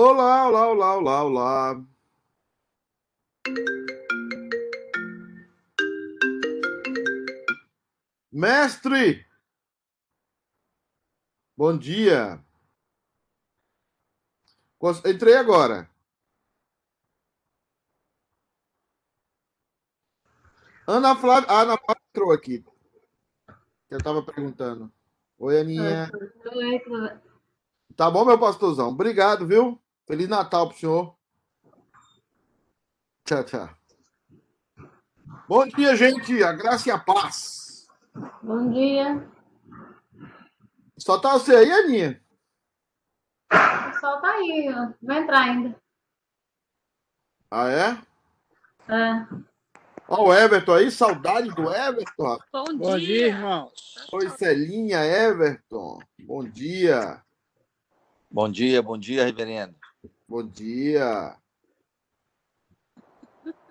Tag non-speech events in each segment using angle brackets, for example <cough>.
Olá, olá, olá, olá, olá. Mestre! Bom dia. Entrei agora. Ana Flávia, a Ana Flávia entrou aqui. Eu estava perguntando. Oi, Aninha. Oi, Tá bom, meu pastorzão? Obrigado, viu? Feliz Natal pro senhor. Tchau, tchau. Bom dia, gente. A graça e a paz. Bom dia. Só tá você aí, Aninha? O sol tá aí, ó. Vai entrar ainda. Ah, é? É. Ó, o Everton aí, saudade do Everton. Bom dia, Bom dia irmãos. Oi, Celinha, Everton. Bom dia. Bom dia, bom dia, reverendo. Bom dia.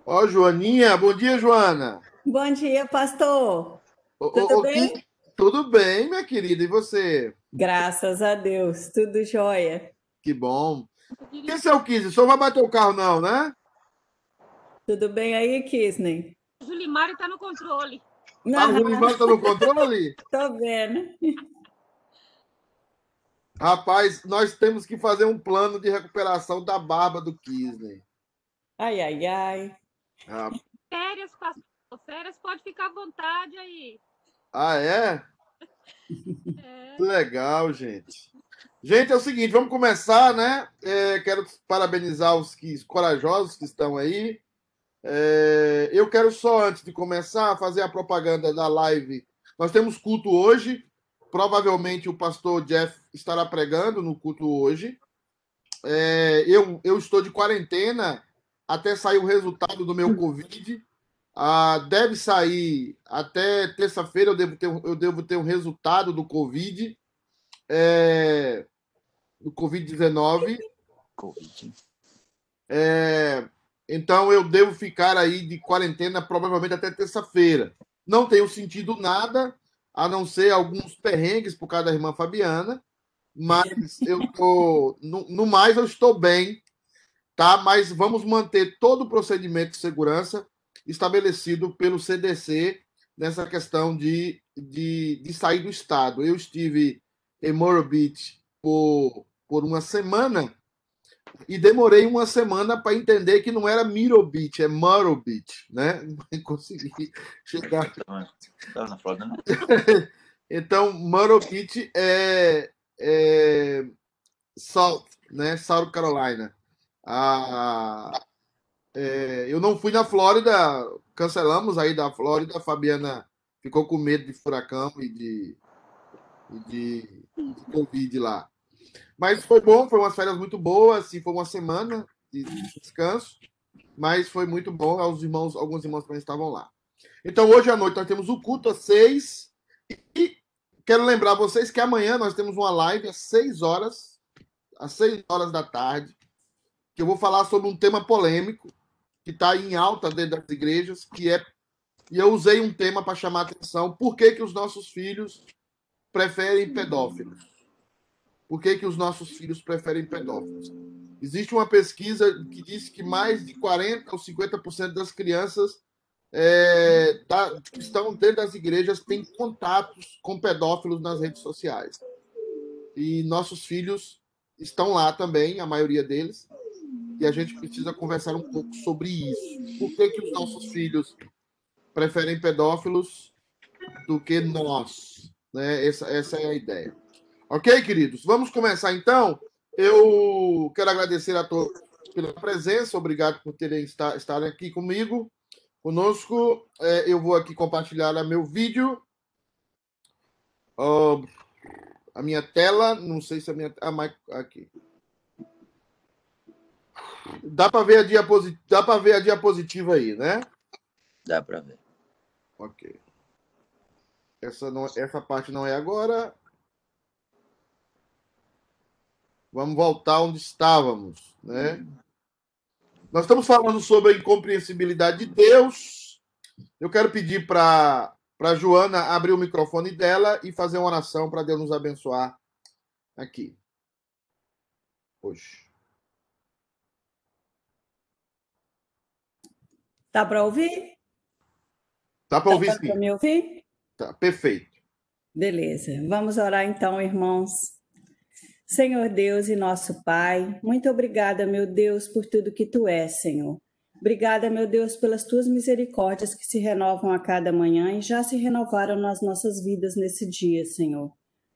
Ó, Joaninha, bom dia, Joana. Bom dia, pastor. Tudo bem? Tudo bem, minha querida. E você? Graças a Deus, tudo jóia. Que bom. Esse é o Kisney. O senhor vai bater o carro, não, né? Tudo bem aí, Kisney? O Julimar está no controle. Ah, o Julimar está no controle? <laughs> Tô vendo. Rapaz, nós temos que fazer um plano de recuperação da barba do Kisney. Ai, ai, ai. Ah. Férias, pastor. Férias pode ficar à vontade aí. Ah, é? é? Legal, gente. Gente, é o seguinte, vamos começar, né? É, quero parabenizar os, que, os corajosos que estão aí. É, eu quero só, antes de começar, fazer a propaganda da live. Nós temos culto hoje, Provavelmente o pastor Jeff estará pregando no culto hoje. É, eu, eu estou de quarentena até sair o resultado do meu Covid. Ah, deve sair até terça-feira. Eu devo ter, eu devo ter um resultado do Covid, é, do Covid-19. COVID. É, então eu devo ficar aí de quarentena provavelmente até terça-feira. Não tenho sentido nada a não ser alguns perrengues por causa da irmã Fabiana, mas <laughs> eu tô, no, no mais eu estou bem, tá? Mas vamos manter todo o procedimento de segurança estabelecido pelo CDC nessa questão de, de, de sair do estado. Eu estive em Morobit por, por uma semana e demorei uma semana para entender que não era Mirobit, é Morobit, né? <laughs> Consegui chegar. Estava na Flórida, não? <laughs> então, Morobit é, é South, né? South Carolina. Ah, é, eu não fui na Flórida, cancelamos aí da Flórida. A Fabiana ficou com medo de furacão e de, e de, de Covid lá. Mas foi bom, foi umas férias muito boas, assim, foi uma semana de descanso, mas foi muito bom. Os irmãos, alguns irmãos também estavam lá. Então, hoje à noite nós temos o culto às seis. E quero lembrar vocês que amanhã nós temos uma live às seis horas, às seis horas da tarde, que eu vou falar sobre um tema polêmico que está em alta dentro das igrejas, que é. E eu usei um tema para chamar a atenção: por que, que os nossos filhos preferem pedófilos? Por que, que os nossos filhos preferem pedófilos? Existe uma pesquisa que diz que mais de 40% ou 50% das crianças é, que estão dentro das igrejas têm contatos com pedófilos nas redes sociais. E nossos filhos estão lá também, a maioria deles, e a gente precisa conversar um pouco sobre isso. Por que, que os nossos filhos preferem pedófilos do que nós? Né? Essa, essa é a ideia. Ok, queridos? Vamos começar então. Eu quero agradecer a todos pela presença, obrigado por terem estarem aqui comigo, conosco. É, eu vou aqui compartilhar meu vídeo, uh, a minha tela, não sei se a minha. Ah, aqui. Dá para ver a diapositiva, dá ver a diapositiva aí, né? Dá para ver. Ok. Essa não, essa parte não é agora. Vamos voltar onde estávamos, né? Hum. Nós estamos falando sobre a incompreensibilidade de Deus. Eu quero pedir para para Joana abrir o microfone dela e fazer uma oração para Deus nos abençoar aqui hoje. Tá Dá para ouvir? Dá para ouvir, Tá, tá sim. Para me ouvir? Tá, perfeito. Beleza. Vamos orar então, irmãos. Senhor Deus e nosso Pai, muito obrigada, meu Deus, por tudo que tu és, Senhor. Obrigada, meu Deus, pelas tuas misericórdias que se renovam a cada manhã e já se renovaram nas nossas vidas nesse dia, Senhor.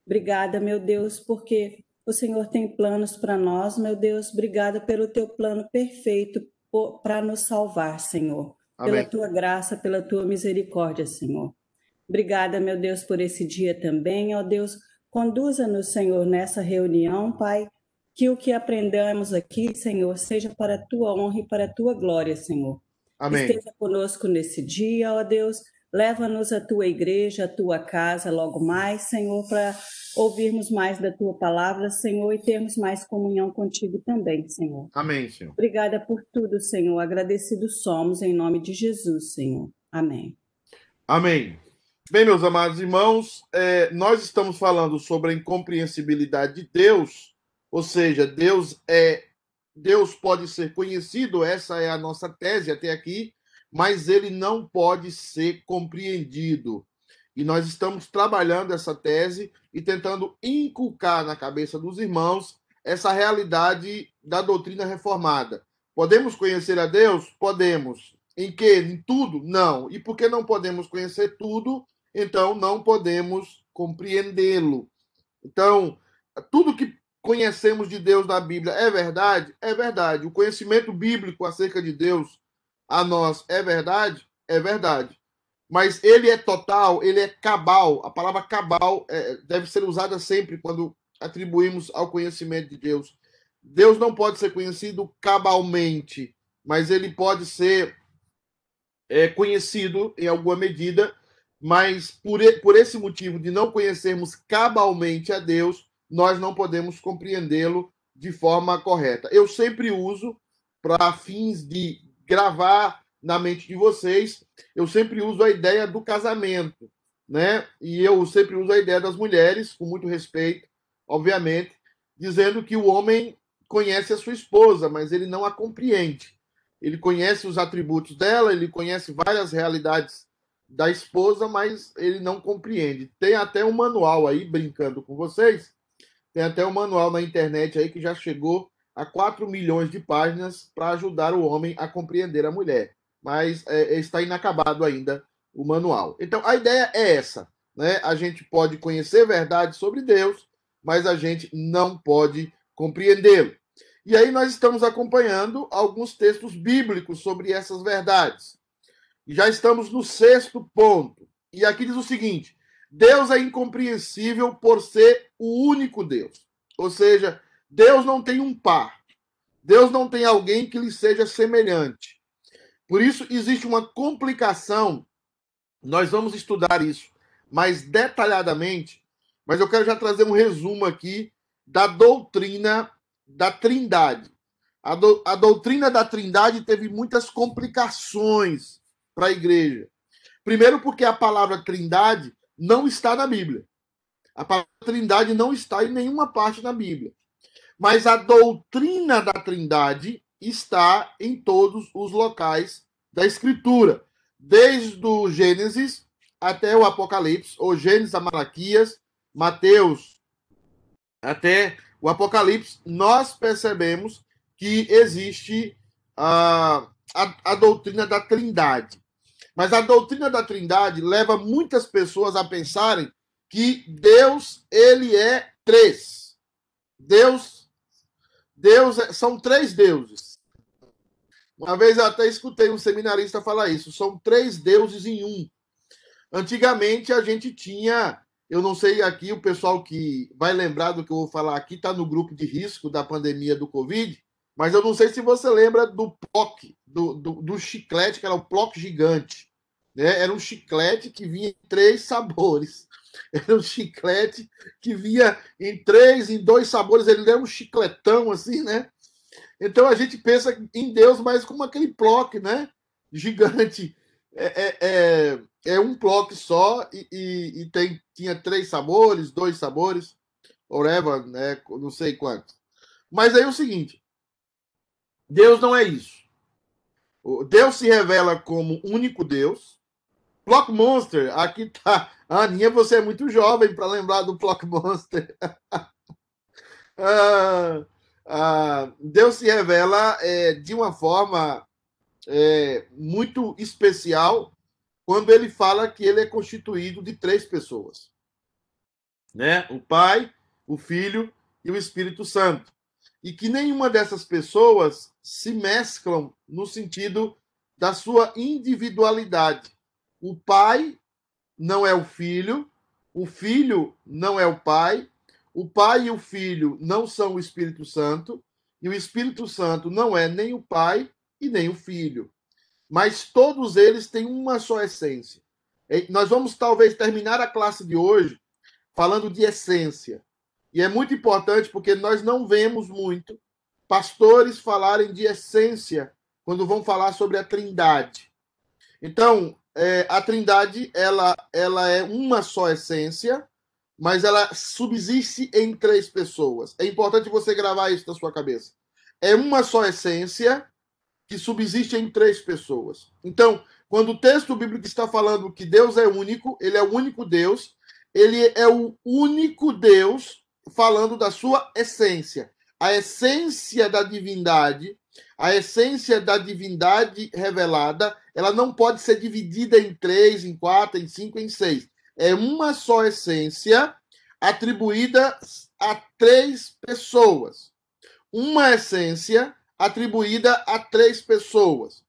Obrigada, meu Deus, porque o Senhor tem planos para nós, meu Deus. Obrigada pelo teu plano perfeito para nos salvar, Senhor. Amém. Pela tua graça, pela tua misericórdia, Senhor. Obrigada, meu Deus, por esse dia também, ó Deus. Conduza-nos, Senhor, nessa reunião, Pai que o que aprendamos aqui, Senhor, seja para a tua honra e para a tua glória, Senhor. Amém. Esteja conosco nesse dia, ó Deus. Leva-nos à tua igreja, à tua casa logo mais, Senhor, para ouvirmos mais da tua palavra, Senhor, e termos mais comunhão contigo também, Senhor. Amém, Senhor. Obrigada por tudo, Senhor. Agradecidos somos em nome de Jesus, Senhor. Amém. Amém. Bem, meus amados irmãos, é, nós estamos falando sobre a incompreensibilidade de Deus ou seja, Deus é Deus pode ser conhecido, essa é a nossa tese até aqui, mas ele não pode ser compreendido. E nós estamos trabalhando essa tese e tentando inculcar na cabeça dos irmãos essa realidade da doutrina reformada. Podemos conhecer a Deus? Podemos. Em que? Em tudo? Não. E porque não podemos conhecer tudo, então não podemos compreendê-lo. Então, tudo que conhecemos de Deus na Bíblia é verdade? É verdade. O conhecimento bíblico acerca de Deus a nós é verdade? É verdade. Mas ele é total, ele é cabal. A palavra cabal é, deve ser usada sempre quando atribuímos ao conhecimento de Deus. Deus não pode ser conhecido cabalmente, mas ele pode ser é, conhecido em alguma medida. Mas por, por esse motivo de não conhecermos cabalmente a Deus, nós não podemos compreendê-lo de forma correta. Eu sempre uso, para fins de gravar na mente de vocês, eu sempre uso a ideia do casamento, né? E eu sempre uso a ideia das mulheres, com muito respeito, obviamente, dizendo que o homem conhece a sua esposa, mas ele não a compreende. Ele conhece os atributos dela, ele conhece várias realidades da esposa, mas ele não compreende. Tem até um manual aí, brincando com vocês, tem até um manual na internet aí que já chegou a 4 milhões de páginas para ajudar o homem a compreender a mulher. Mas é, está inacabado ainda o manual. Então a ideia é essa. Né? A gente pode conhecer verdade sobre Deus, mas a gente não pode compreendê-lo. E aí nós estamos acompanhando alguns textos bíblicos sobre essas verdades. Já estamos no sexto ponto. E aqui diz o seguinte: Deus é incompreensível por ser o único Deus. Ou seja, Deus não tem um par. Deus não tem alguém que lhe seja semelhante. Por isso, existe uma complicação. Nós vamos estudar isso mais detalhadamente, mas eu quero já trazer um resumo aqui da doutrina da Trindade. A, do, a doutrina da Trindade teve muitas complicações para a igreja. Primeiro, porque a palavra Trindade não está na Bíblia. A palavra Trindade não está em nenhuma parte da Bíblia. Mas a doutrina da Trindade está em todos os locais da Escritura, desde o Gênesis até o Apocalipse, ou Gênesis a Malaquias, Mateus até o Apocalipse, nós percebemos que existe a, a, a doutrina da Trindade. Mas a doutrina da Trindade leva muitas pessoas a pensarem que Deus, ele é três. Deus, Deus é, são três deuses. Uma vez eu até escutei um seminarista falar isso, são três deuses em um. Antigamente a gente tinha, eu não sei aqui, o pessoal que vai lembrar do que eu vou falar aqui, está no grupo de risco da pandemia do Covid, mas eu não sei se você lembra do POC, do, do, do chiclete, que era o POC gigante. Né? Era um chiclete que vinha em três sabores. <laughs> Era um chiclete que vinha em três, em dois sabores. Ele era um chicletão, assim, né? Então a gente pensa em Deus mais como aquele bloco, né? Gigante. É, é, é, é um bloco só e, e, e, tem, tinha três sabores, dois sabores, whatever, né? Não sei quantos. Mas aí é o seguinte: Deus não é isso. Deus se revela como único Deus. Plock Monster, aqui tá. Aninha, você é muito jovem para lembrar do Plock Monster. <laughs> ah, ah, Deus se revela é, de uma forma é, muito especial quando ele fala que ele é constituído de três pessoas, né? O Pai, o Filho e o Espírito Santo, e que nenhuma dessas pessoas se mesclam no sentido da sua individualidade. O Pai não é o Filho, o Filho não é o Pai, o Pai e o Filho não são o Espírito Santo, e o Espírito Santo não é nem o Pai e nem o Filho. Mas todos eles têm uma só essência. Nós vamos talvez terminar a classe de hoje falando de essência. E é muito importante porque nós não vemos muito pastores falarem de essência quando vão falar sobre a Trindade. Então, é, a Trindade ela, ela é uma só essência, mas ela subsiste em três pessoas. É importante você gravar isso na sua cabeça. É uma só essência que subsiste em três pessoas. Então, quando o texto bíblico está falando que Deus é único, ele é o único Deus, ele é o único Deus falando da sua essência. A essência da divindade, a essência da divindade revelada, ela não pode ser dividida em três, em quatro, em cinco, em seis. É uma só essência atribuída a três pessoas. Uma essência atribuída a três pessoas.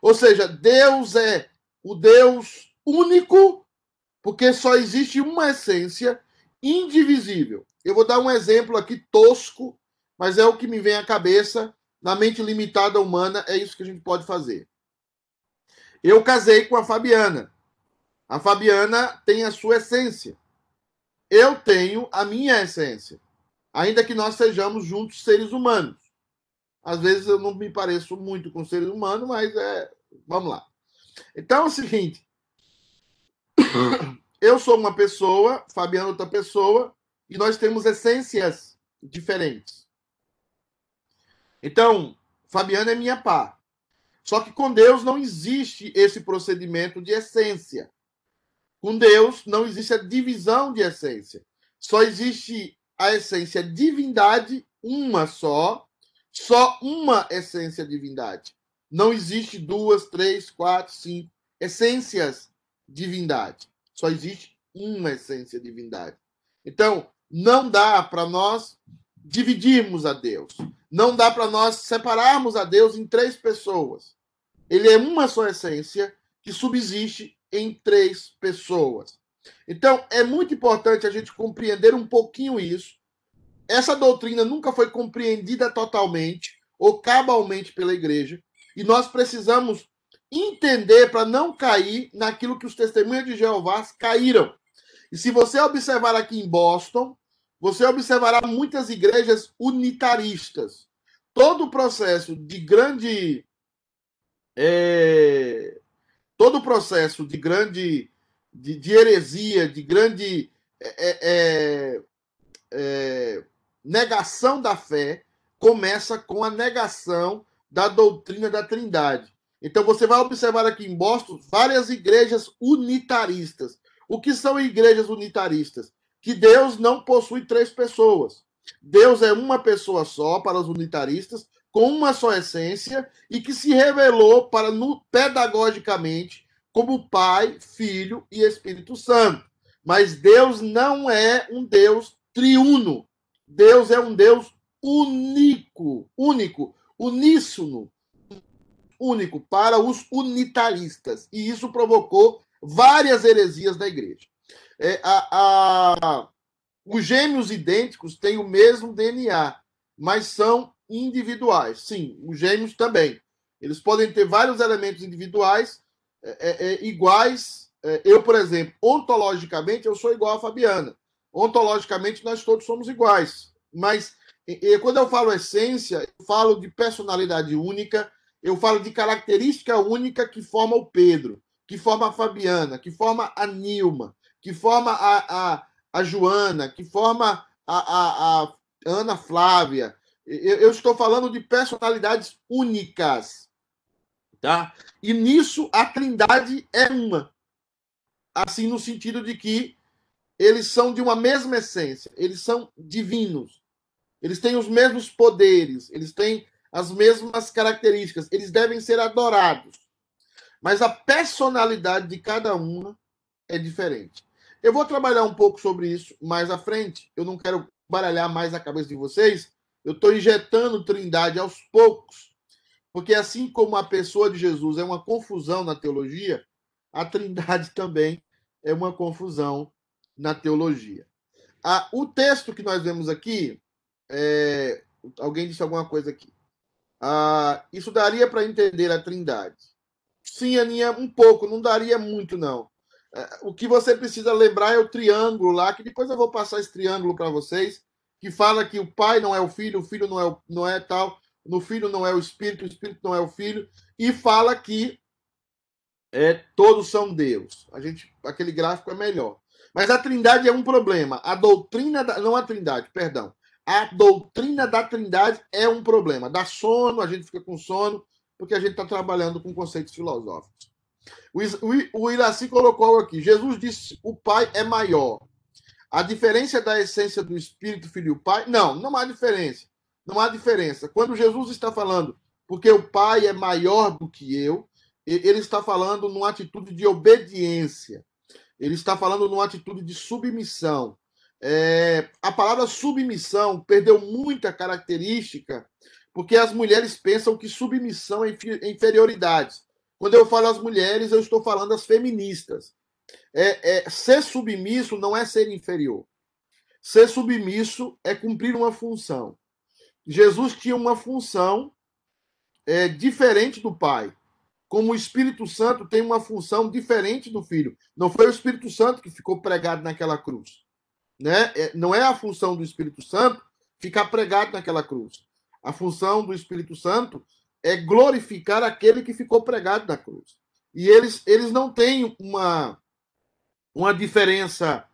Ou seja, Deus é o Deus único, porque só existe uma essência indivisível. Eu vou dar um exemplo aqui tosco, mas é o que me vem à cabeça. Na mente limitada humana, é isso que a gente pode fazer. Eu casei com a Fabiana. A Fabiana tem a sua essência. Eu tenho a minha essência. Ainda que nós sejamos juntos seres humanos. Às vezes eu não me pareço muito com seres humanos, mas é. Vamos lá. Então é o seguinte. Eu sou uma pessoa, Fabiano outra pessoa, e nós temos essências diferentes. Então, Fabiana é minha pá. Só que com Deus não existe esse procedimento de essência. Com Deus não existe a divisão de essência. Só existe a essência divindade, uma só, só uma essência divindade. Não existe duas, três, quatro, cinco essências divindade. Só existe uma essência divindade. Então, não dá para nós dividirmos a Deus. Não dá para nós separarmos a Deus em três pessoas. Ele é uma só essência que subsiste em três pessoas. Então, é muito importante a gente compreender um pouquinho isso. Essa doutrina nunca foi compreendida totalmente ou cabalmente pela igreja, e nós precisamos entender para não cair naquilo que os testemunhos de Jeová caíram. E se você observar aqui em Boston, você observará muitas igrejas unitaristas. Todo o processo de grande. É, todo o processo de grande. de, de heresia, de grande. É, é, é, é negação da fé, começa com a negação da doutrina da Trindade. Então você vai observar aqui em Boston várias igrejas unitaristas. O que são igrejas unitaristas? Que Deus não possui três pessoas. Deus é uma pessoa só para os unitaristas, com uma só essência e que se revelou para no, pedagogicamente como Pai, Filho e Espírito Santo. Mas Deus não é um Deus triuno. Deus é um Deus único, único, uníssono, único para os unitaristas. E isso provocou várias heresias da igreja. É, a, a, os gêmeos idênticos têm o mesmo DNA, mas são individuais. Sim, os gêmeos também. Eles podem ter vários elementos individuais é, é, é iguais. É, eu, por exemplo, ontologicamente, eu sou igual a Fabiana. Ontologicamente, nós todos somos iguais. Mas e, quando eu falo essência, eu falo de personalidade única, eu falo de característica única que forma o Pedro que forma a Fabiana, que forma a Nilma, que forma a, a, a Joana, que forma a, a, a Ana Flávia. Eu, eu, estou falando de personalidades únicas. Tá? E nisso a Trindade é uma. Assim no sentido de que eles são de uma mesma essência, eles são divinos. Eles têm os mesmos poderes, eles têm as mesmas características, eles devem ser adorados. Mas a personalidade de cada uma é diferente. Eu vou trabalhar um pouco sobre isso mais à frente. Eu não quero baralhar mais a cabeça de vocês. Eu estou injetando trindade aos poucos. Porque assim como a pessoa de Jesus é uma confusão na teologia, a trindade <laughs> também é uma confusão na teologia. Ah, o texto que nós vemos aqui, é... alguém disse alguma coisa aqui. Ah, isso daria para entender a trindade. Sim, Aninha, um pouco, não daria muito, não. O que você precisa lembrar é o triângulo lá, que depois eu vou passar esse triângulo para vocês, que fala que o pai não é o filho, o filho não é, o, não é tal, no filho não é o espírito, o espírito não é o filho, e fala que é, todos são Deus. A gente, aquele gráfico é melhor. Mas a trindade é um problema. A doutrina, da, não a trindade, perdão. A doutrina da trindade é um problema. Dá sono, a gente fica com sono, porque a gente está trabalhando com conceitos filosóficos. O, o, Iraci colocou aqui: Jesus disse o Pai é maior. A diferença da essência do Espírito, Filho e Pai? Não, não há diferença. Não há diferença. Quando Jesus está falando, porque o Pai é maior do que eu, ele está falando numa atitude de obediência. Ele está falando numa atitude de submissão. É, a palavra submissão perdeu muita característica porque as mulheres pensam que submissão é inferioridade. Quando eu falo as mulheres, eu estou falando as feministas. É, é, ser submisso não é ser inferior. Ser submisso é cumprir uma função. Jesus tinha uma função é, diferente do Pai. Como o Espírito Santo tem uma função diferente do Filho. Não foi o Espírito Santo que ficou pregado naquela cruz. Né? É, não é a função do Espírito Santo ficar pregado naquela cruz. A função do Espírito Santo é glorificar aquele que ficou pregado na cruz. E eles, eles não têm uma, uma diferença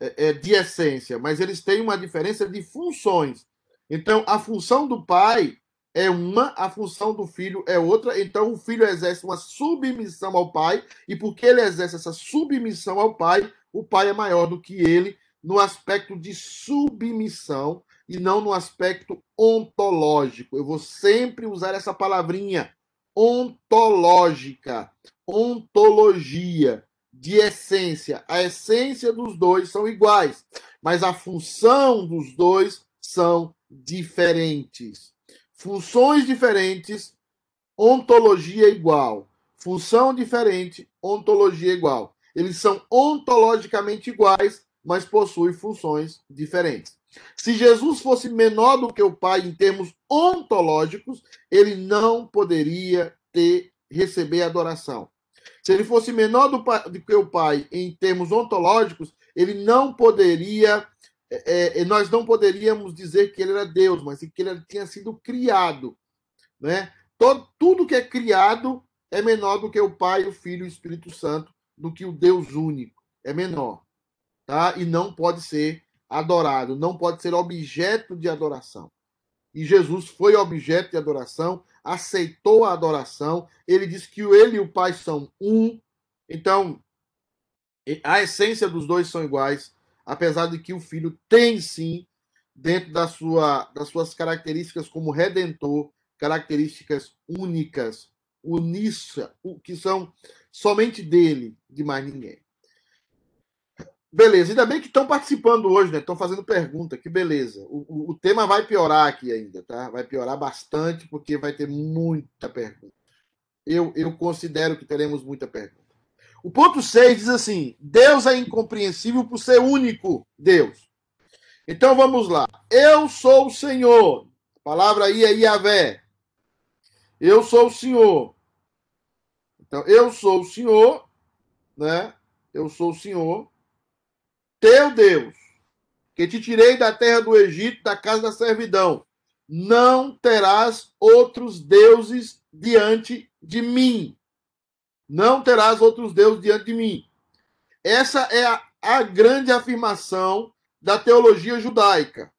é, é, de essência, mas eles têm uma diferença de funções. Então, a função do pai é uma, a função do filho é outra. Então, o filho exerce uma submissão ao pai, e porque ele exerce essa submissão ao pai, o pai é maior do que ele no aspecto de submissão e não no aspecto ontológico. Eu vou sempre usar essa palavrinha ontológica, ontologia, de essência. A essência dos dois são iguais, mas a função dos dois são diferentes. Funções diferentes, ontologia igual. Função diferente, ontologia igual. Eles são ontologicamente iguais, mas possuem funções diferentes. Se Jesus fosse menor do que o Pai em termos ontológicos, ele não poderia ter receber adoração. Se ele fosse menor do, do que o Pai em termos ontológicos, ele não poderia, é, é, nós não poderíamos dizer que ele era Deus, mas que ele tinha sido criado, né? Todo, tudo que é criado é menor do que o Pai, o Filho e o Espírito Santo, do que o Deus único. É menor, tá? E não pode ser adorado, não pode ser objeto de adoração. E Jesus foi objeto de adoração, aceitou a adoração, ele disse que ele e o Pai são um. Então, a essência dos dois são iguais, apesar de que o Filho tem sim, dentro da sua, das suas características como redentor, características únicas, uníssa, que são somente dele, de mais ninguém. Beleza, ainda bem que estão participando hoje, né? Estão fazendo pergunta, que beleza. O, o, o, tema vai piorar aqui ainda, tá? Vai piorar bastante, porque vai ter muita pergunta. Eu, eu considero que teremos muita pergunta. O ponto 6 diz assim: Deus é incompreensível por ser único Deus. Então vamos lá. Eu sou o Senhor. A palavra aí é Yahvé. Eu sou o Senhor. Então, eu sou o Senhor, né? Eu sou o Senhor teu Deus, que te tirei da terra do Egito, da casa da servidão. Não terás outros deuses diante de mim. Não terás outros deuses diante de mim. Essa é a, a grande afirmação da teologia judaica.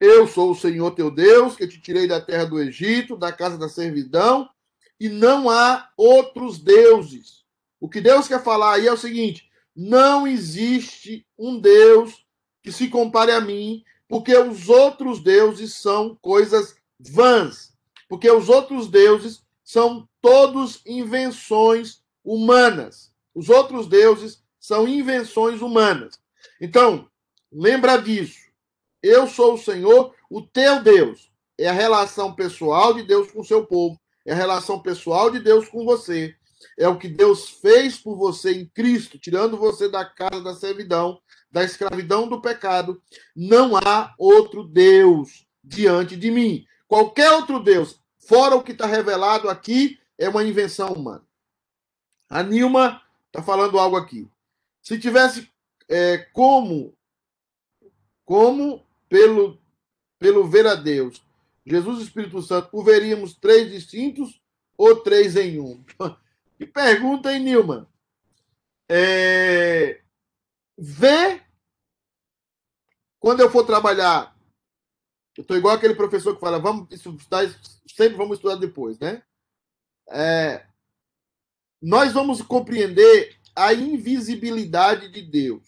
Eu sou o Senhor teu Deus, que te tirei da terra do Egito, da casa da servidão, e não há outros deuses. O que Deus quer falar aí é o seguinte: não existe um Deus que se compare a mim, porque os outros deuses são coisas vãs. Porque os outros deuses são todos invenções humanas. Os outros deuses são invenções humanas. Então, lembra disso. Eu sou o Senhor, o teu Deus. É a relação pessoal de Deus com o seu povo. É a relação pessoal de Deus com você. É o que Deus fez por você em Cristo, tirando você da casa da servidão, da escravidão do pecado. Não há outro Deus diante de mim. Qualquer outro Deus, fora o que está revelado aqui, é uma invenção humana. A Nilma está falando algo aqui. Se tivesse é, como, como pelo, pelo ver a Deus, Jesus e Espírito Santo, o veríamos três distintos ou três em um? <laughs> Que pergunta, hein, Nilma? É... Ver quando eu for trabalhar. Eu estou igual aquele professor que fala, vamos estudar, sempre vamos estudar depois, né? É... Nós vamos compreender a invisibilidade de Deus.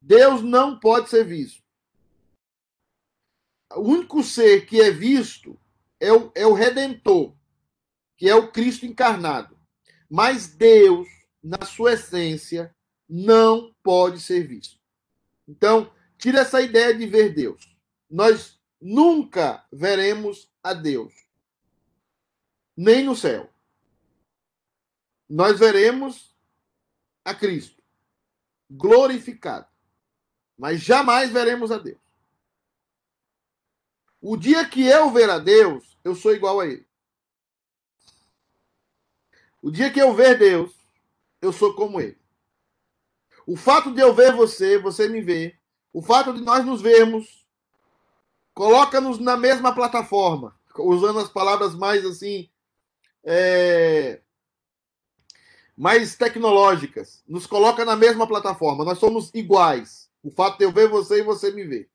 Deus não pode ser visto o único ser que é visto é o, é o Redentor, que é o Cristo encarnado. Mas Deus, na sua essência, não pode ser visto. Então, tira essa ideia de ver Deus. Nós nunca veremos a Deus, nem no céu. Nós veremos a Cristo glorificado, mas jamais veremos a Deus. O dia que eu ver a Deus, eu sou igual a Ele. O dia que eu ver Deus, eu sou como Ele. O fato de eu ver você, você me ver, o fato de nós nos vermos, coloca-nos na mesma plataforma, usando as palavras mais assim, é, mais tecnológicas, nos coloca na mesma plataforma. Nós somos iguais. O fato de eu ver você e você me ver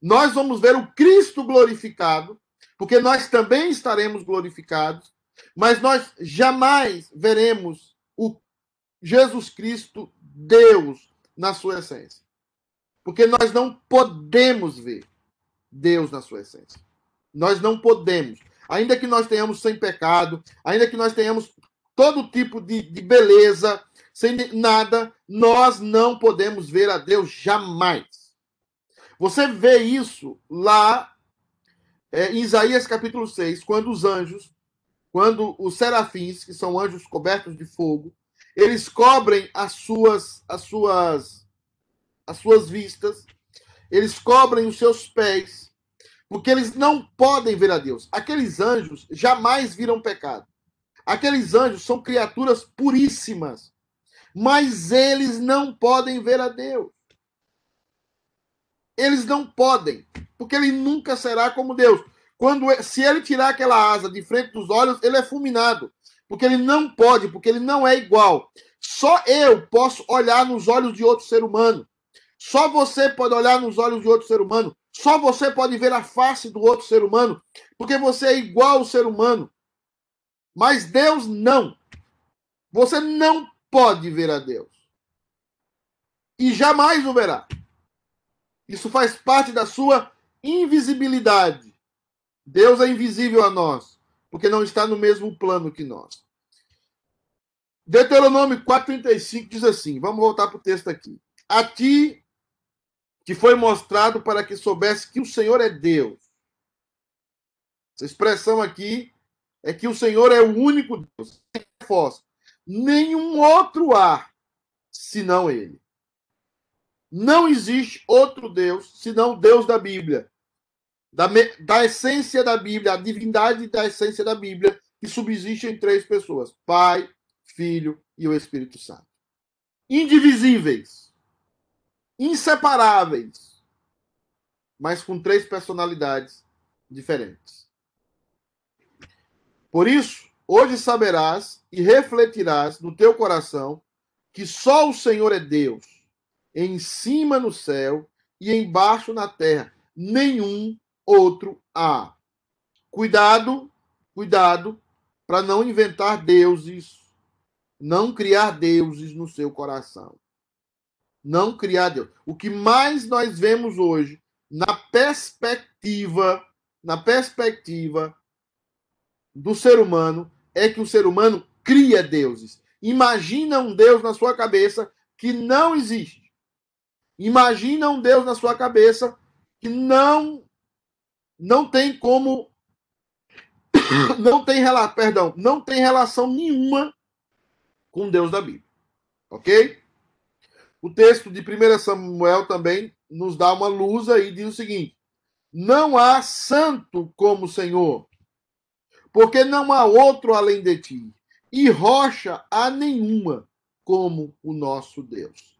nós vamos ver o Cristo glorificado, porque nós também estaremos glorificados, mas nós jamais veremos o Jesus Cristo, Deus, na sua essência. Porque nós não podemos ver Deus na sua essência. Nós não podemos. Ainda que nós tenhamos sem pecado, ainda que nós tenhamos todo tipo de, de beleza, sem nada, nós não podemos ver a Deus jamais. Você vê isso lá é, em Isaías capítulo 6, quando os anjos, quando os serafins, que são anjos cobertos de fogo, eles cobrem as suas, as suas, as suas vistas, eles cobrem os seus pés, porque eles não podem ver a Deus. Aqueles anjos jamais viram pecado. Aqueles anjos são criaturas puríssimas, mas eles não podem ver a Deus. Eles não podem, porque ele nunca será como Deus. Quando se ele tirar aquela asa de frente dos olhos, ele é fulminado, porque ele não pode, porque ele não é igual. Só eu posso olhar nos olhos de outro ser humano. Só você pode olhar nos olhos de outro ser humano. Só você pode ver a face do outro ser humano, porque você é igual ao ser humano. Mas Deus não. Você não pode ver a Deus. E jamais o verá. Isso faz parte da sua invisibilidade. Deus é invisível a nós, porque não está no mesmo plano que nós. Deuteronômio 4,35 diz assim: vamos voltar para o texto aqui. A ti que foi mostrado para que soubesse que o Senhor é Deus. Essa expressão aqui é que o Senhor é o único Deus. Nenhum outro há senão Ele. Não existe outro Deus senão o Deus da Bíblia. Da, da essência da Bíblia, a divindade da essência da Bíblia, que subsiste em três pessoas: Pai, Filho e o Espírito Santo. Indivisíveis, inseparáveis, mas com três personalidades diferentes. Por isso, hoje saberás e refletirás no teu coração que só o Senhor é Deus em cima no céu e embaixo na terra. Nenhum outro há. Cuidado, cuidado para não inventar deuses, não criar deuses no seu coração. Não criar Deus. O que mais nós vemos hoje na perspectiva, na perspectiva do ser humano é que o ser humano cria deuses. Imagina um Deus na sua cabeça que não existe. Imagina um Deus na sua cabeça que não não tem como <coughs> não tem perdão, não tem relação nenhuma com Deus da Bíblia. OK? O texto de 1 Samuel também nos dá uma luz aí diz o seguinte: Não há santo como o Senhor, porque não há outro além de ti, e rocha há nenhuma como o nosso Deus.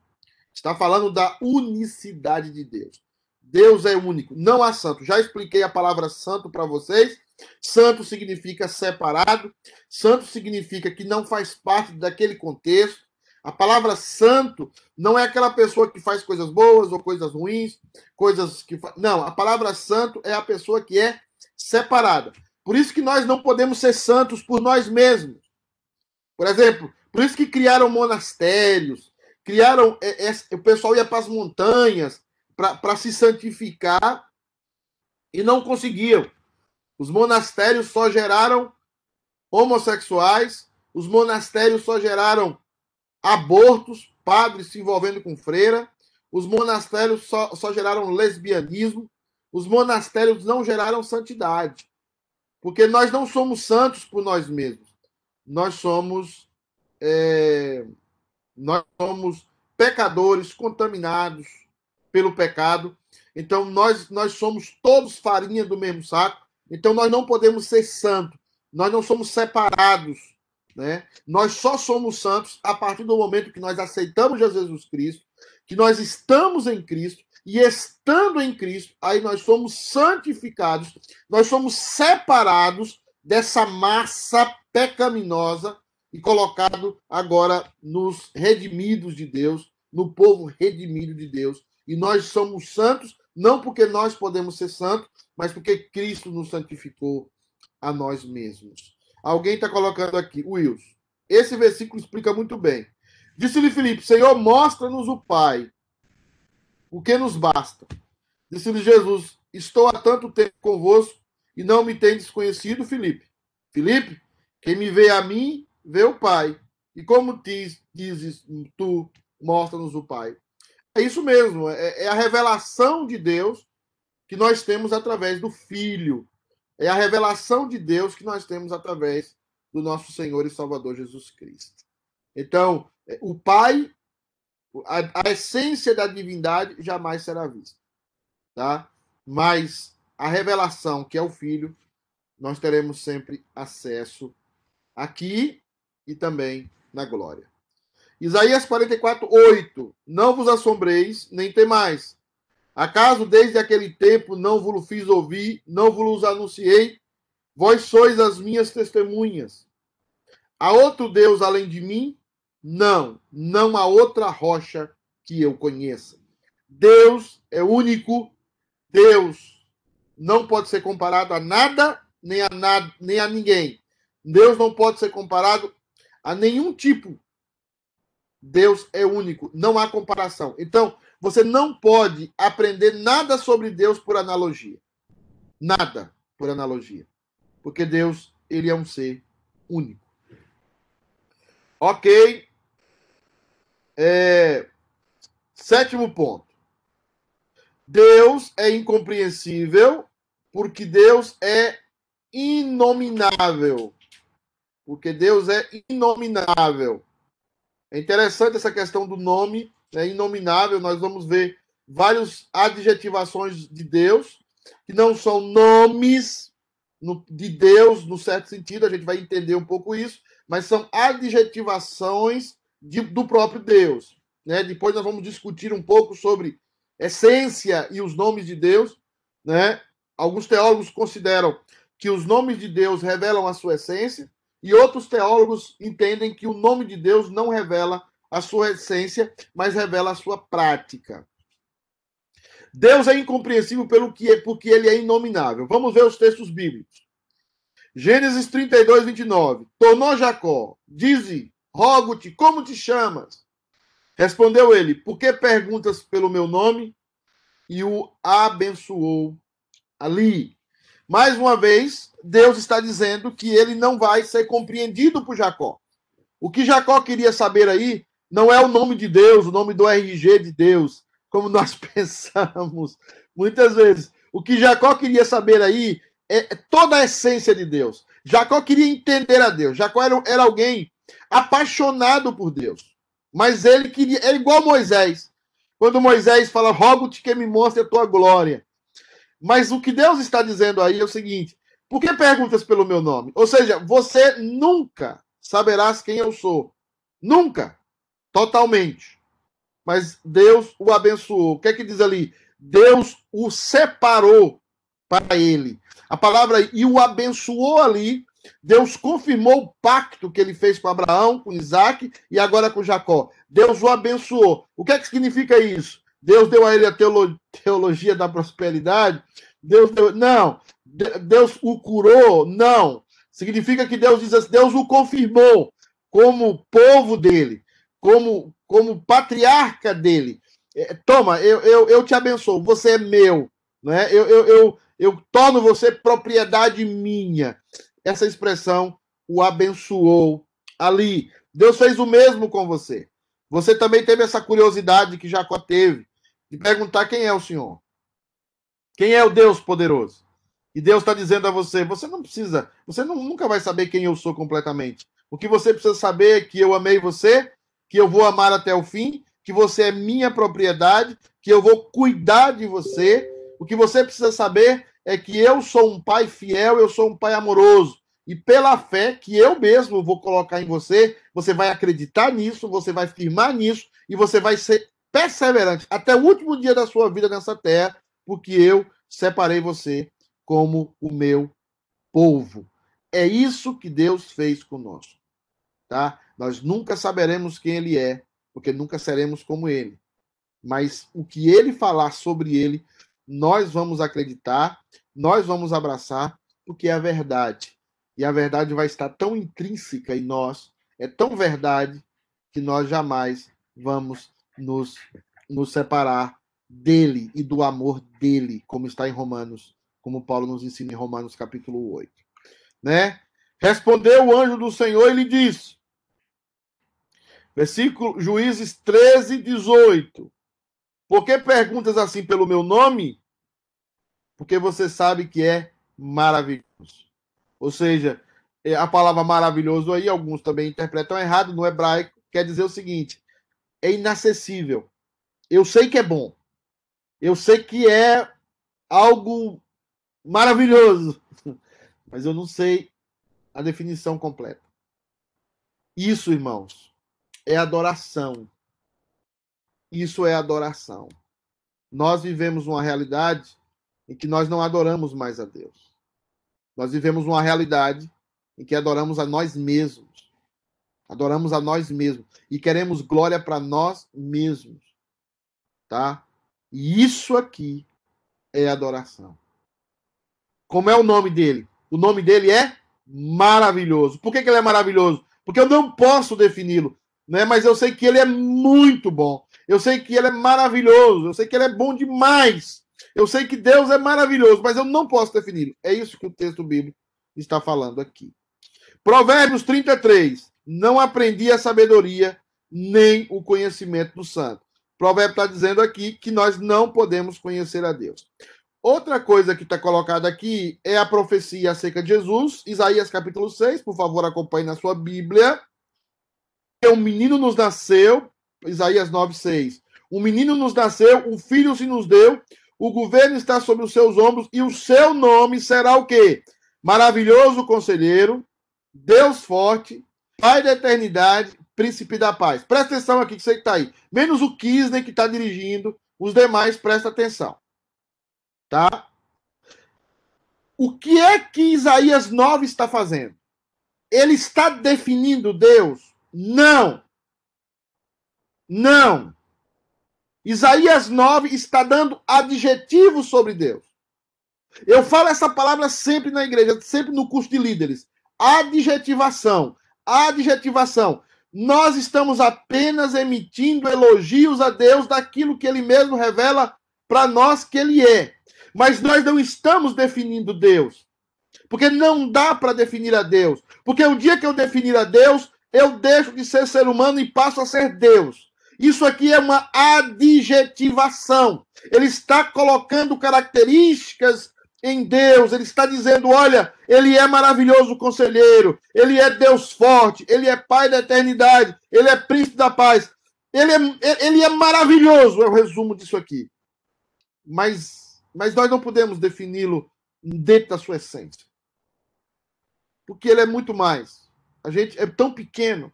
Está falando da unicidade de Deus. Deus é único, não há santo. Já expliquei a palavra santo para vocês. Santo significa separado, santo significa que não faz parte daquele contexto. A palavra santo não é aquela pessoa que faz coisas boas ou coisas ruins, coisas que. Fa... Não, a palavra santo é a pessoa que é separada. Por isso que nós não podemos ser santos por nós mesmos. Por exemplo, por isso que criaram monastérios, criaram. É, é, o pessoal ia para as montanhas para se santificar e não conseguiam. Os monastérios só geraram homossexuais, os monastérios só geraram abortos, padres se envolvendo com freira, os monastérios só, só geraram lesbianismo, os monastérios não geraram santidade. Porque nós não somos santos por nós mesmos. Nós somos. É, nós somos pecadores contaminados pelo pecado. Então, nós, nós somos todos farinha do mesmo saco. Então, nós não podemos ser santos. Nós não somos separados né? Nós só somos santos a partir do momento que nós aceitamos Jesus Cristo, que nós estamos em Cristo, e estando em Cristo, aí nós somos santificados, nós somos separados dessa massa pecaminosa e colocado agora nos redimidos de Deus, no povo redimido de Deus. E nós somos santos não porque nós podemos ser santos, mas porque Cristo nos santificou a nós mesmos. Alguém está colocando aqui, Wilson. Esse versículo explica muito bem. Disse-lhe Filipe: Senhor, mostra-nos o Pai, o que nos basta. Disse-lhe Jesus: Estou há tanto tempo convosco e não me tendes conhecido, Filipe. Filipe, quem me vê a mim, vê o Pai. E como diz, dizes tu, mostra-nos o Pai. É isso mesmo, é, é a revelação de Deus que nós temos através do Filho. É a revelação de Deus que nós temos através do nosso Senhor e Salvador Jesus Cristo. Então, é, o Pai, a, a essência da divindade jamais será vista. Tá? Mas a revelação, que é o Filho, nós teremos sempre acesso aqui e também na glória. Isaías 44, 8. Não vos assombreis, nem temais, Acaso desde aquele tempo não vos fiz ouvir, não vos anunciei? Vós sois as minhas testemunhas. Há outro Deus além de mim? Não, não há outra rocha que eu conheça. Deus é único, Deus não pode ser comparado a nada, nem a nada, nem a ninguém. Deus não pode ser comparado a nenhum tipo. Deus é único, não há comparação. Então, você não pode aprender nada sobre Deus por analogia. Nada por analogia. Porque Deus, ele é um ser único. Ok. É... Sétimo ponto. Deus é incompreensível porque Deus é inominável. Porque Deus é inominável. É interessante essa questão do nome é inominável. Nós vamos ver várias adjetivações de Deus, que não são nomes de Deus, no certo sentido, a gente vai entender um pouco isso, mas são adjetivações de, do próprio Deus. Né? Depois nós vamos discutir um pouco sobre essência e os nomes de Deus. Né? Alguns teólogos consideram que os nomes de Deus revelam a sua essência, e outros teólogos entendem que o nome de Deus não revela a sua essência, mas revela a sua prática. Deus é incompreensível pelo que é, porque ele é inominável. Vamos ver os textos bíblicos. Gênesis 32, 29. Tornou Jacó, dize, rogo-te, como te chamas? Respondeu ele, por que perguntas pelo meu nome? E o abençoou ali. Mais uma vez, Deus está dizendo que ele não vai ser compreendido por Jacó. O que Jacó queria saber aí não é o nome de Deus, o nome do RG de Deus, como nós <laughs> pensamos muitas vezes. O que Jacó queria saber aí é toda a essência de Deus. Jacó queria entender a Deus. Jacó era, era alguém apaixonado por Deus. Mas ele queria. É igual Moisés. Quando Moisés fala, rogo-te que me mostre a tua glória. Mas o que Deus está dizendo aí é o seguinte: por que perguntas pelo meu nome? Ou seja, você nunca saberás quem eu sou. Nunca. Totalmente. Mas Deus o abençoou. O que é que diz ali? Deus o separou para ele. A palavra e o abençoou ali. Deus confirmou o pacto que ele fez com Abraão, com Isaac e agora com Jacó. Deus o abençoou. O que é que significa isso? Deus deu a ele a teologia da prosperidade? Deus deu... Não. Deus o curou? Não. Significa que Deus diz assim, Deus o confirmou como povo dele, como, como patriarca dele. É, toma, eu, eu, eu te abençoo, você é meu. Né? Eu, eu, eu, eu torno você propriedade minha. Essa expressão o abençoou ali. Deus fez o mesmo com você. Você também teve essa curiosidade que Jacó teve de perguntar quem é o Senhor. Quem é o Deus poderoso? E Deus está dizendo a você: você não precisa, você não, nunca vai saber quem eu sou completamente. O que você precisa saber é que eu amei você, que eu vou amar até o fim, que você é minha propriedade, que eu vou cuidar de você, o que você precisa saber é que eu sou um pai fiel, eu sou um pai amoroso. E pela fé que eu mesmo vou colocar em você, você vai acreditar nisso, você vai firmar nisso e você vai ser perseverante até o último dia da sua vida nessa terra, porque eu separei você como o meu povo. É isso que Deus fez conosco, tá? Nós nunca saberemos quem ele é, porque nunca seremos como ele. Mas o que ele falar sobre ele, nós vamos acreditar, nós vamos abraçar, porque é a verdade. E a verdade vai estar tão intrínseca em nós, é tão verdade, que nós jamais vamos nos, nos separar dele e do amor dele, como está em Romanos, como Paulo nos ensina em Romanos capítulo 8. Né? Respondeu o anjo do Senhor e lhe disse, versículo Juízes 13, 18. Por que perguntas assim pelo meu nome? Porque você sabe que é maravilhoso. Ou seja, é, a palavra maravilhoso aí, alguns também interpretam errado no hebraico, quer dizer o seguinte: é inacessível. Eu sei que é bom. Eu sei que é algo maravilhoso, mas eu não sei a definição completa. Isso, irmãos, é adoração. Isso é adoração. Nós vivemos uma realidade em que nós não adoramos mais a Deus. Nós vivemos uma realidade em que adoramos a nós mesmos. Adoramos a nós mesmos e queremos glória para nós mesmos. Tá? E isso aqui é adoração. Como é o nome dele? O nome dele é maravilhoso. Por que, que ele é maravilhoso? Porque eu não posso defini-lo, né? mas eu sei que ele é muito bom. Eu sei que ele é maravilhoso. Eu sei que ele é bom demais. Eu sei que Deus é maravilhoso, mas eu não posso defini-lo. É isso que o texto bíblico está falando aqui. Provérbios 33. Não aprendi a sabedoria nem o conhecimento do santo. O provérbio está dizendo aqui que nós não podemos conhecer a Deus. Outra coisa que está colocada aqui é a profecia acerca de Jesus, Isaías capítulo 6, por favor, acompanhe na sua Bíblia. Um menino nos nasceu, Isaías 9, 6. Um menino nos nasceu, um filho se nos deu, o governo está sobre os seus ombros e o seu nome será o quê? Maravilhoso conselheiro, Deus forte, Pai da eternidade, príncipe da paz. Presta atenção aqui que você está aí. Menos o Kisney que está dirigindo, os demais presta atenção. Tá? O que é que Isaías 9 está fazendo? Ele está definindo Deus? Não. Não. Isaías 9 está dando adjetivos sobre Deus. Eu falo essa palavra sempre na igreja, sempre no curso de líderes. Adjetivação. Adjetivação. Nós estamos apenas emitindo elogios a Deus daquilo que ele mesmo revela para nós que ele é. Mas nós não estamos definindo Deus. Porque não dá para definir a Deus. Porque o dia que eu definir a Deus, eu deixo de ser ser humano e passo a ser Deus. Isso aqui é uma adjetivação. Ele está colocando características em Deus. Ele está dizendo: olha, ele é maravilhoso conselheiro, ele é Deus forte, ele é Pai da eternidade, ele é príncipe da paz. Ele é, ele é maravilhoso, é o resumo disso aqui. Mas, mas nós não podemos defini-lo dentro da sua essência. Porque ele é muito mais. A gente é tão pequeno.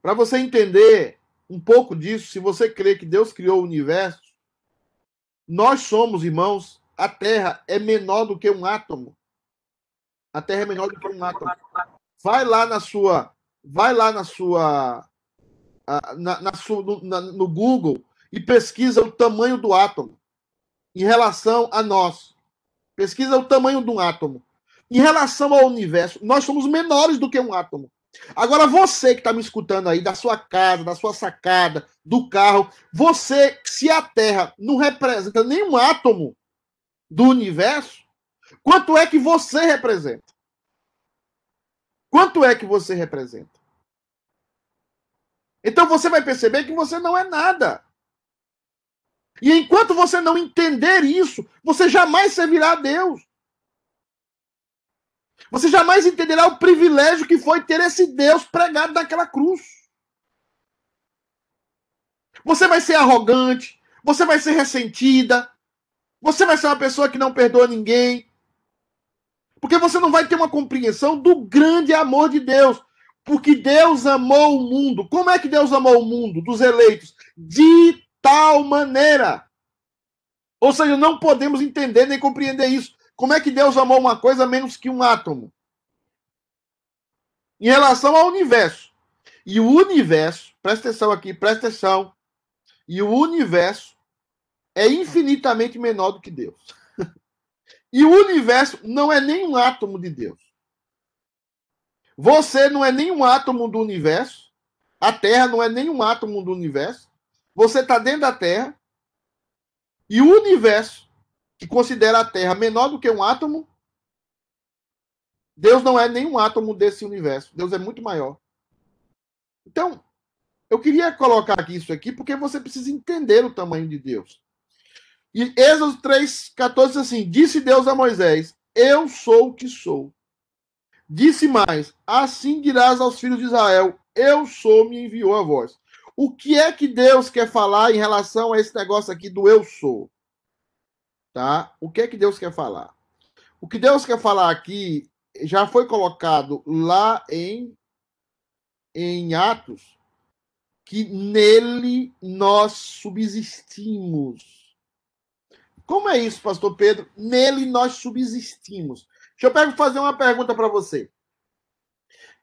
Para você entender um pouco disso, se você crê que Deus criou o universo, nós somos, irmãos, a Terra é menor do que um átomo. A Terra é menor do que um átomo. Vai lá na sua, vai lá na sua, na, na no, na, no Google e pesquisa o tamanho do átomo em relação a nós. Pesquisa o tamanho de um átomo. Em relação ao universo, nós somos menores do que um átomo. Agora, você que está me escutando aí, da sua casa, da sua sacada, do carro, você, se a Terra não representa nenhum átomo do universo, quanto é que você representa? Quanto é que você representa? Então você vai perceber que você não é nada. E enquanto você não entender isso, você jamais servirá a Deus. Você jamais entenderá o privilégio que foi ter esse Deus pregado naquela cruz. Você vai ser arrogante, você vai ser ressentida, você vai ser uma pessoa que não perdoa ninguém. Porque você não vai ter uma compreensão do grande amor de Deus. Porque Deus amou o mundo. Como é que Deus amou o mundo dos eleitos? De tal maneira. Ou seja, não podemos entender nem compreender isso. Como é que Deus amou uma coisa menos que um átomo? Em relação ao universo. E o universo, presta atenção aqui, presta atenção. E o universo é infinitamente menor do que Deus. <laughs> E o universo não é nem um átomo de Deus. Você não é nem um átomo do universo. A Terra não é nem um átomo do universo. Você está dentro da Terra. E o universo, que considera a Terra menor do que um átomo, Deus não é nem um átomo desse universo. Deus é muito maior. Então, eu queria colocar aqui isso aqui porque você precisa entender o tamanho de Deus. E Êxodo 3,14 diz assim: Disse Deus a Moisés: Eu sou o que sou. Disse mais: Assim dirás aos filhos de Israel: Eu sou, me enviou a voz. O que é que Deus quer falar em relação a esse negócio aqui do eu sou? Tá? O que é que Deus quer falar? O que Deus quer falar aqui já foi colocado lá em, em Atos, que nele nós subsistimos. Como é isso, pastor Pedro? Nele nós subsistimos. Deixa eu fazer uma pergunta para você.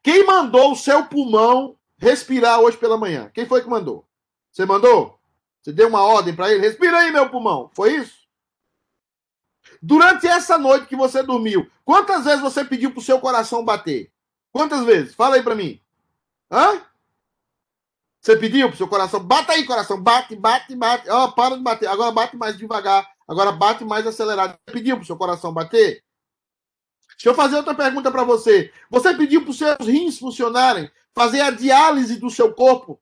Quem mandou o seu pulmão respirar hoje pela manhã? Quem foi que mandou? Você mandou? Você deu uma ordem para ele? Respira aí, meu pulmão. Foi isso? Durante essa noite que você dormiu, quantas vezes você pediu para o seu coração bater? Quantas vezes? Fala aí para mim. Hã? Você pediu para o seu coração? Bata aí, coração. Bate, bate, bate. Ó, oh, para de bater. Agora bate mais devagar. Agora bate mais acelerado. Você pediu para o seu coração bater? Deixa eu fazer outra pergunta para você. Você pediu para os seus rins funcionarem, fazer a diálise do seu corpo?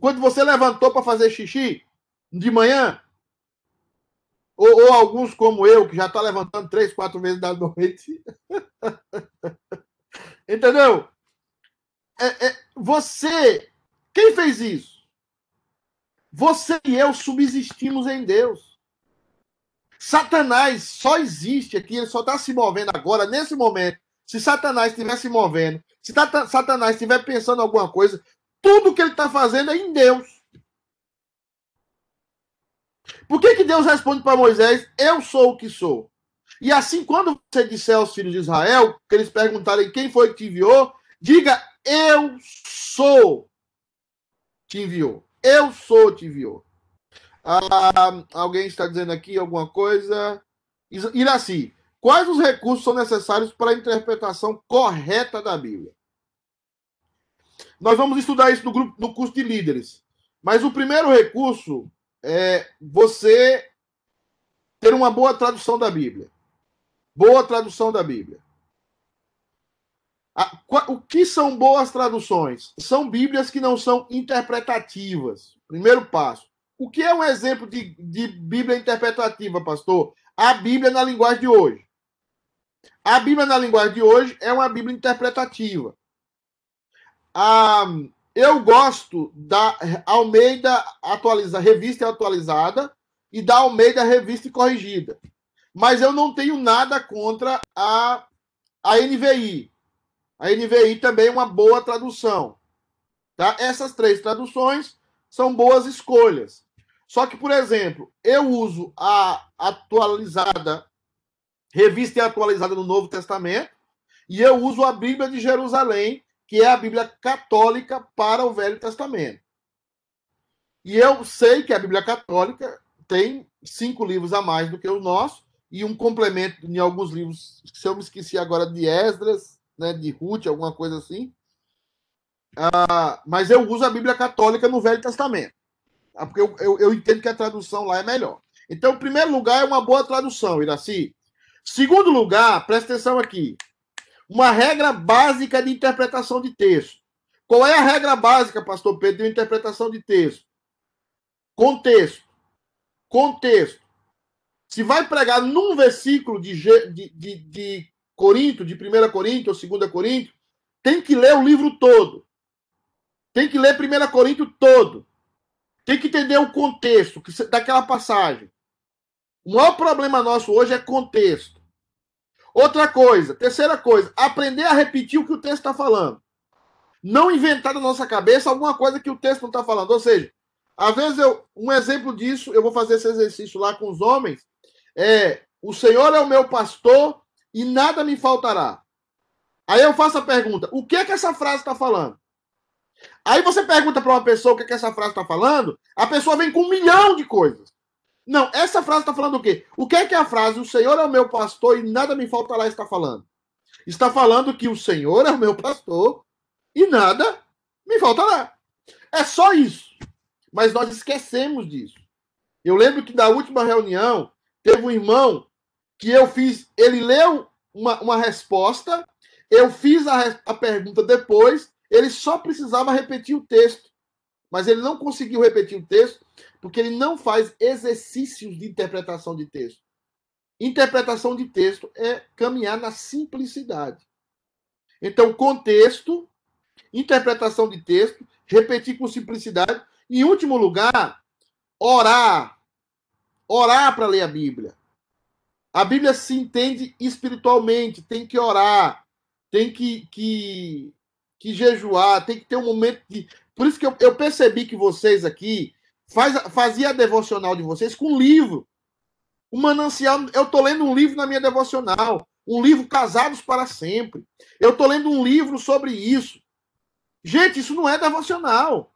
Quando você levantou para fazer xixi de manhã? Ou, ou, alguns como eu, que já está levantando três, quatro vezes da noite. <laughs> Entendeu? É, é, você, quem fez isso? Você e eu subsistimos em Deus. Satanás só existe aqui, ele só está se movendo agora, nesse momento. Se Satanás estiver se movendo, se Satanás estiver pensando alguma coisa, tudo que ele está fazendo é em Deus. Por que, que Deus responde para Moisés: Eu sou o que sou? E assim, quando você disser aos filhos de Israel, que eles perguntarem quem foi que te enviou, diga: Eu sou te enviou. Eu sou te enviou. Ah, alguém está dizendo aqui alguma coisa? Iraci, quais os recursos são necessários para a interpretação correta da Bíblia? Nós vamos estudar isso no, grupo, no curso de líderes. Mas o primeiro recurso é você ter uma boa tradução da Bíblia. Boa tradução da Bíblia. O que são boas traduções? São Bíblias que não são interpretativas. Primeiro passo. O que é um exemplo de, de Bíblia interpretativa, pastor? A Bíblia na linguagem de hoje. A Bíblia na linguagem de hoje é uma Bíblia interpretativa. Ah, eu gosto da Almeida atualizada, revista atualizada e da Almeida revista corrigida. Mas eu não tenho nada contra a, a NVI. A NVI também é uma boa tradução. Tá? Essas três traduções são boas escolhas. Só que, por exemplo, eu uso a atualizada, revista atualizada no Novo Testamento, e eu uso a Bíblia de Jerusalém, que é a Bíblia católica para o Velho Testamento. E eu sei que a Bíblia católica tem cinco livros a mais do que o nosso, e um complemento em alguns livros, se eu me esqueci agora de Esdras, né, de Ruth, alguma coisa assim. Ah, mas eu uso a Bíblia católica no Velho Testamento. Ah, porque eu, eu, eu, entendo que a tradução lá é melhor. Então, em primeiro lugar, é uma boa tradução, Iraci. Segundo lugar, presta atenção aqui uma regra básica de interpretação de texto. Qual é a regra básica, pastor Pedro, de interpretação de texto? Contexto. Contexto. Se vai pregar num versículo de, de, de, de Corinto, de 1 Corinto ou 2 Corinto, tem que ler o livro todo. Tem que ler 1 Corinto todo. Tem que entender o contexto daquela passagem. O maior problema nosso hoje é contexto. Outra coisa, terceira coisa, aprender a repetir o que o texto está falando. Não inventar na nossa cabeça alguma coisa que o texto não está falando. Ou seja, às vezes eu, um exemplo disso, eu vou fazer esse exercício lá com os homens, é o Senhor é o meu pastor e nada me faltará. Aí eu faço a pergunta: o que é que essa frase está falando? Aí você pergunta para uma pessoa o que, é que essa frase está falando, a pessoa vem com um milhão de coisas. Não, essa frase está falando o quê? O que é que a frase, o Senhor é o meu pastor e nada me faltará, está falando? Está falando que o Senhor é o meu pastor e nada me faltará. É só isso. Mas nós esquecemos disso. Eu lembro que da última reunião, teve um irmão que eu fiz, ele leu uma, uma resposta, eu fiz a, a pergunta depois, ele só precisava repetir o texto. Mas ele não conseguiu repetir o texto porque ele não faz exercícios de interpretação de texto. Interpretação de texto é caminhar na simplicidade. Então, contexto, interpretação de texto, repetir com simplicidade. E, em último lugar, orar. Orar para ler a Bíblia. A Bíblia se entende espiritualmente, tem que orar, tem que, que, que jejuar, tem que ter um momento de. Por isso que eu, eu percebi que vocês aqui, Faz, fazia a devocional de vocês com livro. O manancial, eu estou lendo um livro na minha devocional, um livro Casados para Sempre. Eu estou lendo um livro sobre isso. Gente, isso não é devocional.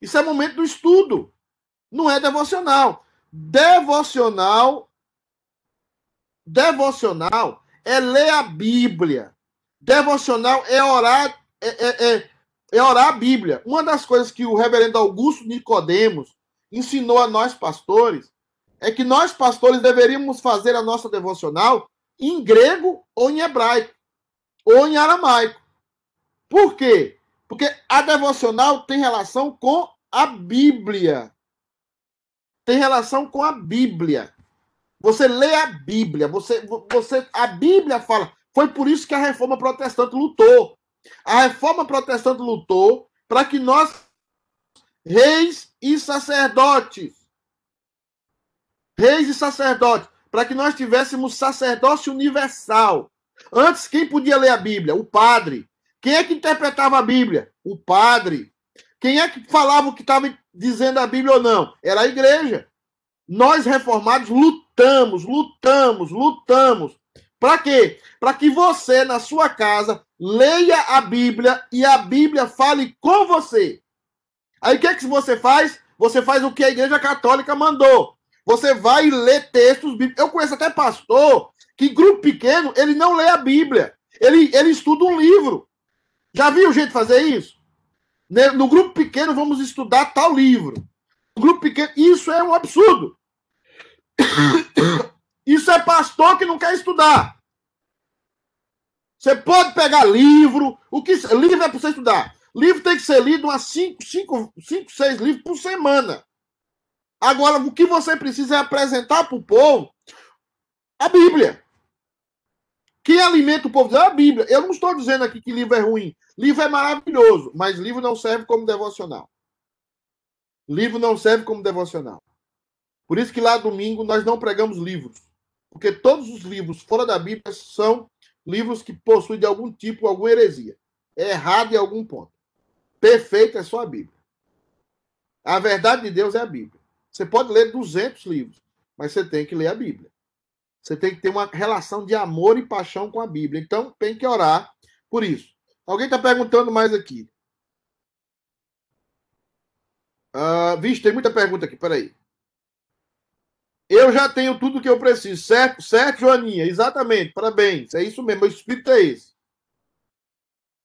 Isso é momento do estudo. Não é devocional. Devocional. Devocional é ler a Bíblia. Devocional é orar, é, é, é, é orar a Bíblia. Uma das coisas que o reverendo Augusto Nicodemos ensinou a nós pastores é que nós pastores deveríamos fazer a nossa devocional em grego ou em hebraico ou em aramaico. Por quê? Porque a devocional tem relação com a Bíblia. Tem relação com a Bíblia. Você lê a Bíblia, você, você, a Bíblia fala. Foi por isso que a reforma protestante lutou. A reforma protestante lutou para que nós reis e sacerdotes. Reis e sacerdotes, para que nós tivéssemos sacerdócio universal. Antes, quem podia ler a Bíblia? O padre. Quem é que interpretava a Bíblia? O padre. Quem é que falava o que estava dizendo a Bíblia ou não? Era a igreja. Nós reformados lutamos, lutamos, lutamos. Para quê? Para que você, na sua casa, leia a Bíblia e a Bíblia fale com você. Aí o que, é que você faz? Você faz o que a Igreja Católica mandou. Você vai ler textos bíblicos. Eu conheço até pastor que, grupo pequeno, ele não lê a Bíblia. Ele, ele estuda um livro. Já viu gente fazer isso? No grupo pequeno, vamos estudar tal livro. No grupo pequeno, isso é um absurdo. <coughs> Isso é pastor que não quer estudar. Você pode pegar livro. O que livro é para você estudar? Livro tem que ser lido umas 5, 5, 5, 6 livros por semana. Agora, o que você precisa é apresentar para o povo a Bíblia. Que alimenta o povo? É a Bíblia. Eu não estou dizendo aqui que livro é ruim. Livro é maravilhoso, mas livro não serve como devocional. Livro não serve como devocional. Por isso que lá domingo nós não pregamos livros. Porque todos os livros fora da Bíblia são livros que possuem de algum tipo, alguma heresia. É errado em algum ponto. Perfeito é só a Bíblia. A verdade de Deus é a Bíblia. Você pode ler 200 livros, mas você tem que ler a Bíblia. Você tem que ter uma relação de amor e paixão com a Bíblia. Então, tem que orar por isso. Alguém está perguntando mais aqui. Uh, vixe, tem muita pergunta aqui, peraí. Eu já tenho tudo que eu preciso, certo? Certo, Joaninha? Exatamente, parabéns. É isso mesmo, o espírito é esse.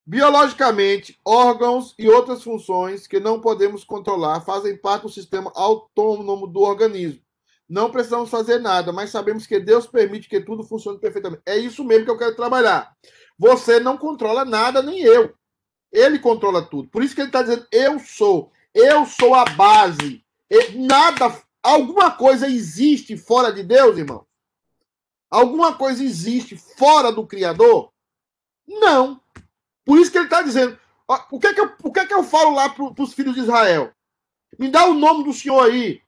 Biologicamente, órgãos e outras funções que não podemos controlar fazem parte do sistema autônomo do organismo. Não precisamos fazer nada, mas sabemos que Deus permite que tudo funcione perfeitamente. É isso mesmo que eu quero trabalhar. Você não controla nada, nem eu. Ele controla tudo. Por isso que ele está dizendo: eu sou. Eu sou a base. Nada Alguma coisa existe fora de Deus, irmão? Alguma coisa existe fora do Criador? Não. Por isso que ele está dizendo. Ó, o, que é que eu, o que é que eu falo lá para os filhos de Israel? Me dá o nome do Senhor aí.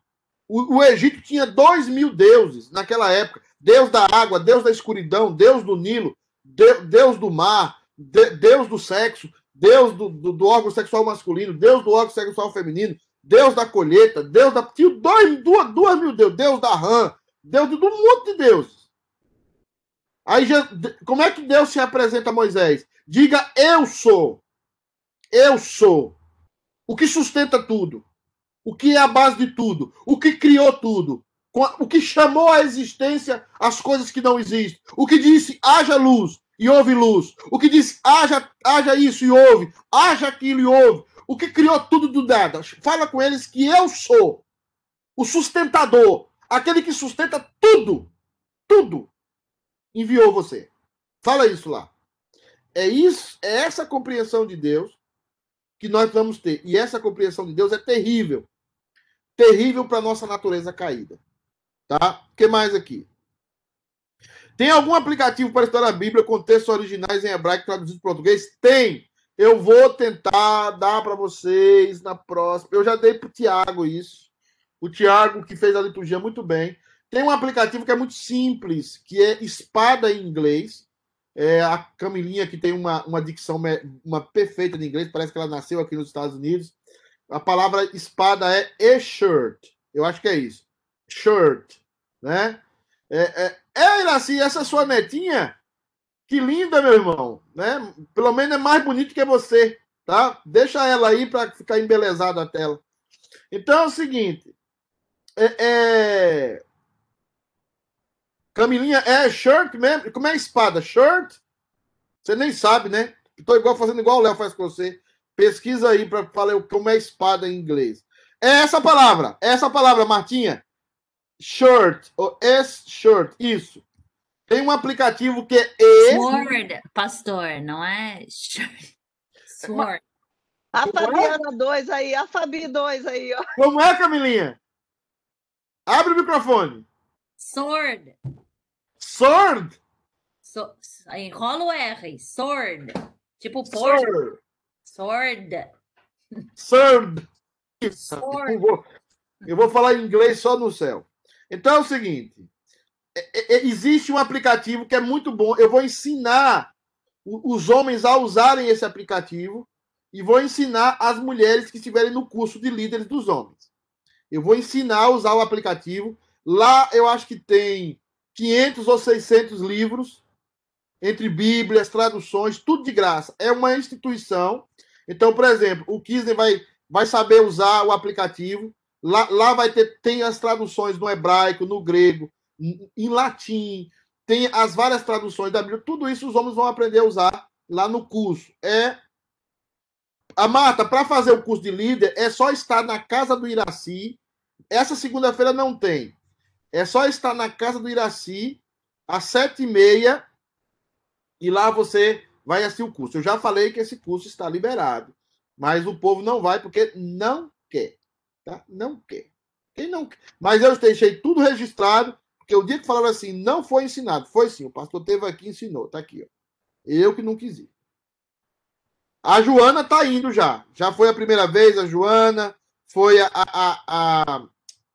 O, o Egito tinha dois mil deuses naquela época: Deus da água, Deus da escuridão, Deus do Nilo, de, Deus do mar, de, Deus do sexo, Deus do, do, do órgão sexual masculino, Deus do órgão sexual feminino, Deus da colheita, Deus da. Tinha dois, duas, duas mil Deus, Deus da rã, Deus de um monte de Deus. Aí, como é que Deus se apresenta a Moisés? Diga, eu sou. Eu sou. O que sustenta tudo. O que é a base de tudo. O que criou tudo. O que chamou à existência as coisas que não existem. O que disse, haja luz e houve luz. O que disse, haja, haja isso e houve. Haja aquilo e houve o que criou tudo do nada. Fala com eles que eu sou o sustentador, aquele que sustenta tudo, tudo. Enviou você. Fala isso lá. É isso, é essa compreensão de Deus que nós vamos ter. E essa compreensão de Deus é terrível. Terrível para nossa natureza caída. Tá? O que mais aqui? Tem algum aplicativo para estudar a Bíblia com textos originais em hebraico traduzidos para português? Tem. Eu vou tentar dar para vocês na próxima. Eu já dei para o Tiago isso. O Tiago, que fez a liturgia muito bem. Tem um aplicativo que é muito simples, que é Espada em inglês. É a Camilinha, que tem uma, uma dicção uma perfeita de inglês, parece que ela nasceu aqui nos Estados Unidos. A palavra espada é e-shirt. Eu acho que é isso. Shirt. Né? É, é, é Iraci, essa sua netinha que linda, meu irmão, né? Pelo menos é mais bonito que você, tá? Deixa ela aí para ficar embelezada a tela. Então é o seguinte, é, é... Camilinha, é shirt mesmo? Como é espada? Shirt? Você nem sabe, né? Estou igual fazendo igual o Léo faz com você. Pesquisa aí para falar como é espada em inglês. É essa palavra, é essa palavra, Martinha. Shirt, ou S-shirt, isso. Tem um aplicativo que é. Sword, pastor, não é? Sword. A Fabiana 2 aí, a Fabi 2 aí, ó. Como é, Camilinha? Abre o microfone. Sword. Sword? So, enrola o R. Sword. Tipo porco. Sword. Sword. Sword. Eu vou, eu vou falar inglês só no céu. Então é o seguinte. É, é, é, existe um aplicativo que é muito bom. Eu vou ensinar os homens a usarem esse aplicativo e vou ensinar as mulheres que estiverem no curso de líderes dos homens. Eu vou ensinar a usar o aplicativo. Lá eu acho que tem 500 ou 600 livros, entre Bíblias, traduções, tudo de graça. É uma instituição. Então, por exemplo, o Kisner vai, vai saber usar o aplicativo. Lá, lá vai ter tem as traduções no hebraico, no grego, em latim, tem as várias traduções da Bíblia. Tudo isso os homens vão aprender a usar lá no curso. É a Marta, para fazer o curso de líder, é só estar na casa do Iraci. Essa segunda-feira não tem. É só estar na casa do Iraci às sete e meia e lá você vai assistir o curso. Eu já falei que esse curso está liberado, mas o povo não vai porque não quer. Tá? Não quer. Quem não quer? Mas eu deixei tudo registrado, porque o dia que falaram assim, não foi ensinado. Foi sim, o pastor teve aqui e ensinou. Tá aqui, ó. Eu que não quis ir. A Joana tá indo já. Já foi a primeira vez, a Joana. Foi a, a, a,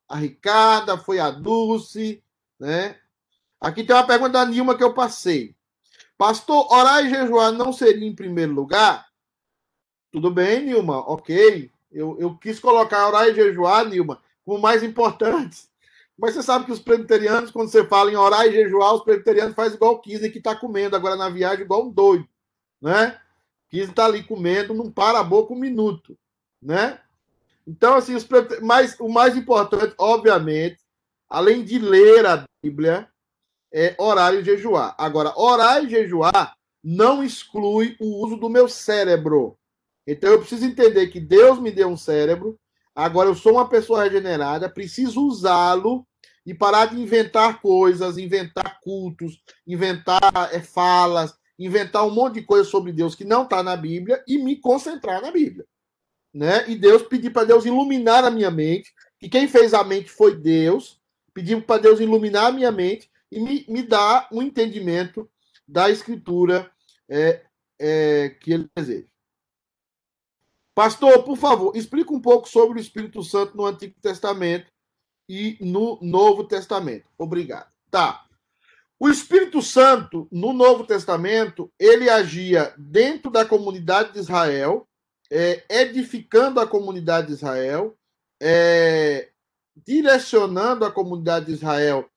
a Ricarda, foi a Dulce, né? Aqui tem uma pergunta da Nilma que eu passei. Pastor, orar e jejuar não seria em primeiro lugar? Tudo bem, Nilma, ok. Eu, eu quis colocar orar e jejuar, Nilma, como mais importantes. Mas você sabe que os presbiterianos, quando você fala em orar e jejuar, os presbiterianos fazem igual o Kizzy que está comendo agora na viagem, igual um doido, né? Kizzy está ali comendo, não para a boca um minuto, né? Então, assim, os mas o mais importante, obviamente, além de ler a Bíblia, é orar e jejuar. Agora, orar e jejuar não exclui o uso do meu cérebro. Então, eu preciso entender que Deus me deu um cérebro, Agora eu sou uma pessoa regenerada, preciso usá-lo e parar de inventar coisas, inventar cultos, inventar é, falas, inventar um monte de coisa sobre Deus que não está na Bíblia e me concentrar na Bíblia. Né? E Deus pedir para Deus iluminar a minha mente, que quem fez a mente foi Deus, pedir para Deus iluminar a minha mente e me, me dar um entendimento da Escritura é, é, que ele deseja. Pastor, por favor, explica um pouco sobre o Espírito Santo no Antigo Testamento e no Novo Testamento. Obrigado. Tá. O Espírito Santo, no Novo Testamento, ele agia dentro da comunidade de Israel, é, edificando a comunidade de Israel, é, direcionando a comunidade de Israel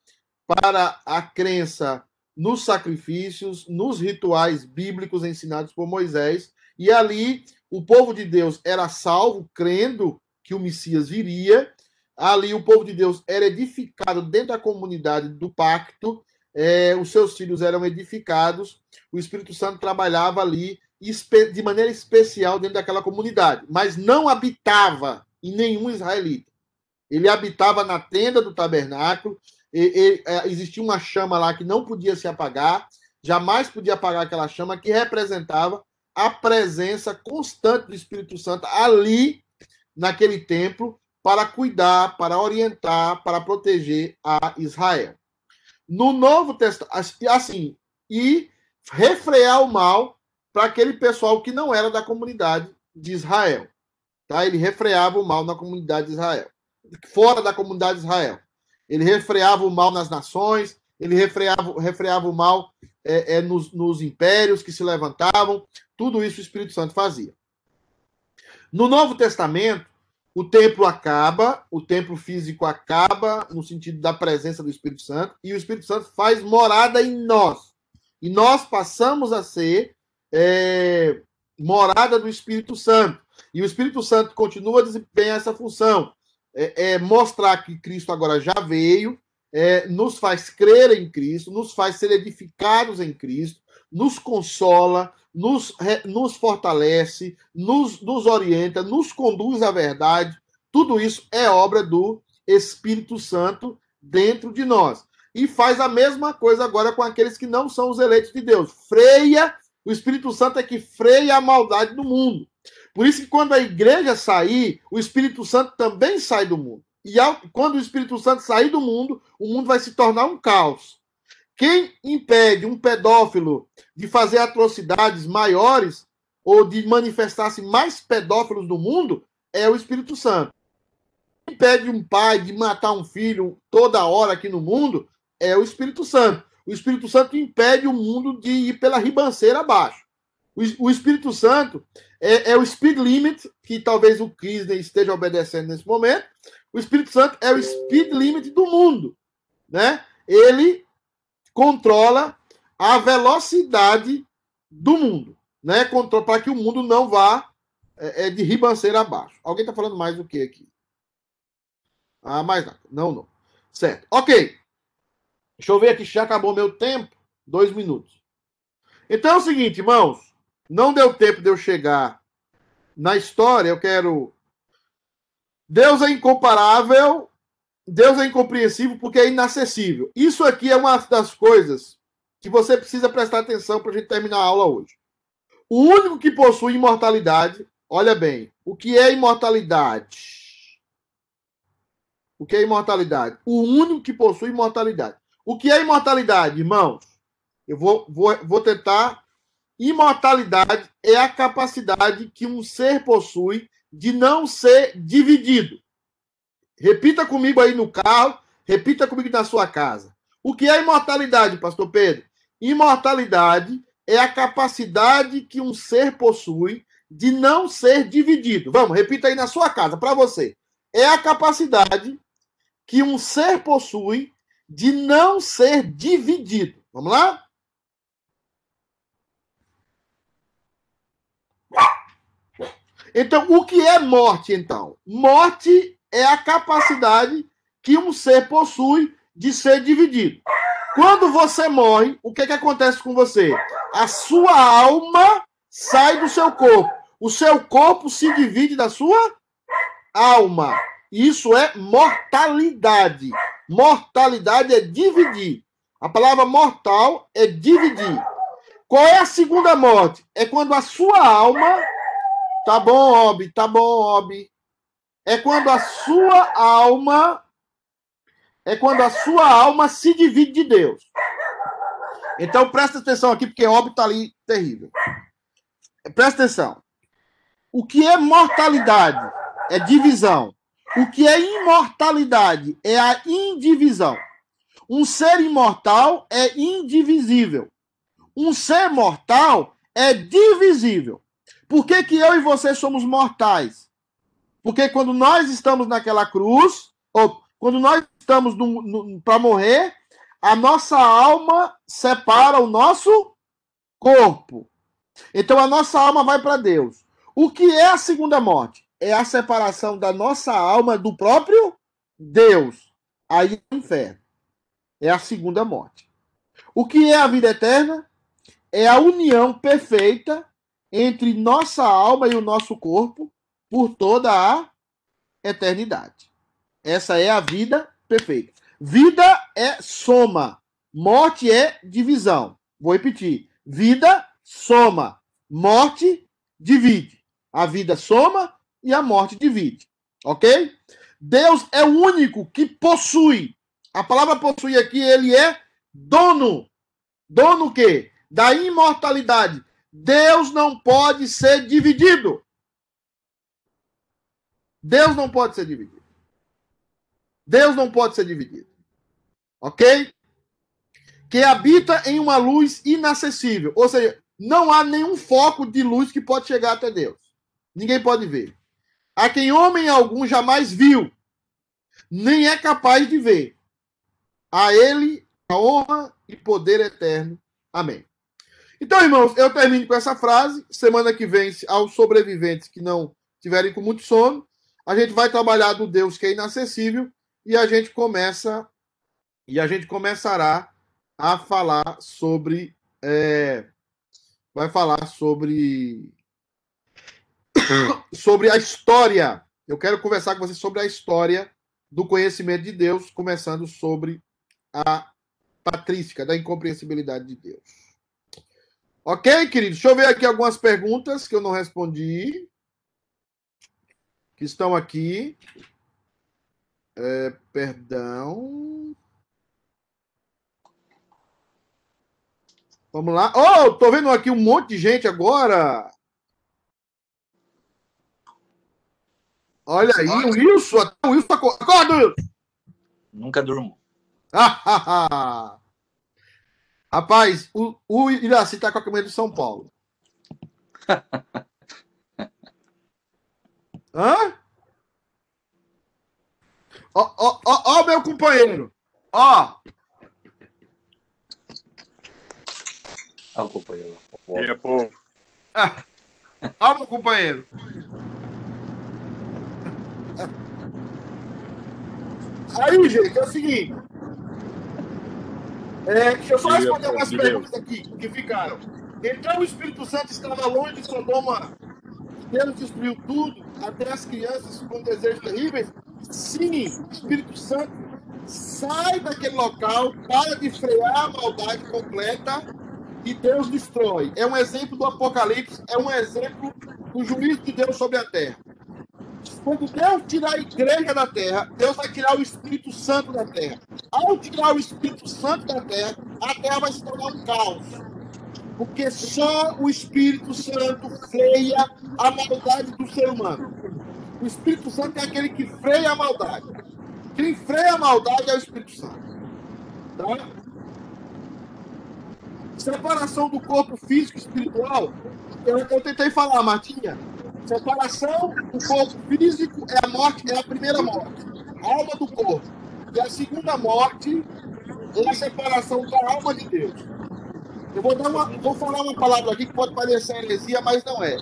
para a crença nos sacrifícios, nos rituais bíblicos ensinados por Moisés, e ali o povo de Deus era salvo, crendo que o Messias viria. Ali o povo de Deus era edificado dentro da comunidade do pacto, é, os seus filhos eram edificados, o Espírito Santo trabalhava ali de maneira especial dentro daquela comunidade, mas não habitava em nenhum israelita. Ele habitava na tenda do tabernáculo, e, e, é, existia uma chama lá que não podia se apagar, jamais podia apagar aquela chama que representava a presença constante do Espírito Santo ali, naquele templo, para cuidar, para orientar, para proteger a Israel. No Novo Testamento, assim, e refrear o mal para aquele pessoal que não era da comunidade de Israel. Tá? Ele refreava o mal na comunidade de Israel, fora da comunidade de Israel. Ele refreava o mal nas nações, ele refreava, refreava o mal é, é, nos, nos impérios que se levantavam, tudo isso o Espírito Santo fazia. No Novo Testamento, o templo acaba, o templo físico acaba, no sentido da presença do Espírito Santo, e o Espírito Santo faz morada em nós. E nós passamos a ser é, morada do Espírito Santo. E o Espírito Santo continua a desempenhar essa função. É, é mostrar que Cristo agora já veio, é, nos faz crer em Cristo, nos faz ser edificados em Cristo, nos consola, nos, nos fortalece, nos, nos orienta, nos conduz à verdade. Tudo isso é obra do Espírito Santo dentro de nós. E faz a mesma coisa agora com aqueles que não são os eleitos de Deus. Freia, o Espírito Santo é que freia a maldade do mundo. Por isso que quando a igreja sair, o Espírito Santo também sai do mundo. E ao, quando o Espírito Santo sair do mundo, o mundo vai se tornar um caos. Quem impede um pedófilo de fazer atrocidades maiores ou de manifestar-se mais pedófilos no mundo é o Espírito Santo. Quem impede um pai de matar um filho toda hora aqui no mundo é o Espírito Santo. O Espírito Santo impede o mundo de ir pela ribanceira abaixo. O, Espírito Santo é, é, o speed limit, que talvez o Kisney esteja obedecendo nesse momento. O Espírito Santo é o speed limit do mundo. Né? Ele controla a velocidade do mundo, né? Para que o mundo não vá é, é, de ribanceira abaixo. Alguém está falando mais do que aqui? Ah, mais nada. Não, não. Certo. Ok. Deixa eu ver aqui, já acabou meu tempo. Dois minutos. Então é o seguinte, irmãos. Não deu tempo de eu chegar na história. Eu quero. Deus é incomparável. Deus é incompreensível porque é inacessível. Isso aqui é uma das coisas que você precisa prestar atenção para a gente terminar a aula hoje. O único que possui imortalidade, olha bem, o que é imortalidade? O que é imortalidade? O único que possui imortalidade. O que é imortalidade, irmãos? Eu vou, vou, vou tentar. Imortalidade é a capacidade que um ser possui de não ser dividido. Repita comigo aí no carro, repita comigo na sua casa. O que é imortalidade, pastor Pedro? Imortalidade é a capacidade que um ser possui de não ser dividido. Vamos, repita aí na sua casa, para você. É a capacidade que um ser possui de não ser dividido. Vamos lá? Então, o que é morte, então? Morte é a capacidade que um ser possui de ser dividido. Quando você morre, o que, que acontece com você? A sua alma sai do seu corpo. O seu corpo se divide da sua alma. Isso é mortalidade. Mortalidade é dividir. A palavra mortal é dividir. Qual é a segunda morte? É quando a sua alma. Tá bom, Obi, tá bom, Obi. É quando a sua alma. É quando a sua alma se divide de Deus. Então presta atenção aqui, porque Obi tá ali terrível. Presta atenção. O que é mortalidade? É divisão. O que é imortalidade? É a indivisão. Um ser imortal é indivisível. Um ser mortal é divisível. Por que, que eu e você somos mortais? Porque quando nós estamos naquela cruz, ou quando nós estamos para morrer, a nossa alma separa o nosso corpo. Então a nossa alma vai para Deus. O que é a segunda morte? É a separação da nossa alma do próprio Deus. Aí é o inferno. É a segunda morte. O que é a vida eterna? É a união perfeita entre nossa alma e o nosso corpo por toda a eternidade. Essa é a vida perfeita. Vida é soma, morte é divisão. Vou repetir: vida soma, morte divide. A vida soma, e a morte divide. Ok? Deus é o único que possui. A palavra possui aqui, ele é dono. Dono o quê? Da imortalidade. Deus não pode ser dividido. Deus não pode ser dividido. Deus não pode ser dividido. Ok? Que habita em uma luz inacessível. Ou seja, não há nenhum foco de luz que pode chegar até Deus. Ninguém pode ver a quem homem algum jamais viu, nem é capaz de ver. A ele a honra e poder eterno. Amém. Então, irmãos, eu termino com essa frase. Semana que vem, aos sobreviventes que não tiverem com muito sono, a gente vai trabalhar do Deus que é inacessível e a gente começa e a gente começará a falar sobre é, vai falar sobre <coughs> sobre a história. Eu quero conversar com você sobre a história do conhecimento de Deus, começando sobre a patrística, da incompreensibilidade de Deus. Ok, querido? Deixa eu ver aqui algumas perguntas que eu não respondi. Que estão aqui. É, perdão. Vamos lá. Oh, tô vendo aqui um monte de gente agora. Olha aí, o Wilson, o Wilson acorda, Wilson. Nunca durmo. Rapaz, o, o Iraci tá com a camisa de São Paulo. <laughs> Hã? Ó, ó, ó, ó, meu companheiro. Ó. Ó, o companheiro. É, pô. Ah, ó, meu companheiro. Aí, gente, é o seguinte. É, deixa eu só responder algumas perguntas aqui que ficaram. Então o Espírito Santo estava longe de Sodoma. Deus destruiu tudo, até as crianças com desejos terríveis. Sim, o Espírito Santo sai daquele local, para de frear a maldade completa e Deus destrói. É um exemplo do Apocalipse, é um exemplo do juízo de Deus sobre a terra. Quando Deus tirar a igreja da terra, Deus vai tirar o Espírito Santo da terra. Ao tirar o Espírito Santo da terra, a terra vai se tornar um caos. Porque só o Espírito Santo freia a maldade do ser humano. O Espírito Santo é aquele que freia a maldade. Quem freia a maldade é o Espírito Santo. Tá? Separação do corpo físico e espiritual. Eu, eu tentei falar, Martinha. Separação do corpo físico é a morte, é a primeira morte. A alma do corpo. E a segunda morte é a separação da alma de Deus. Eu vou, dar uma, vou falar uma palavra aqui que pode parecer heresia, mas não é.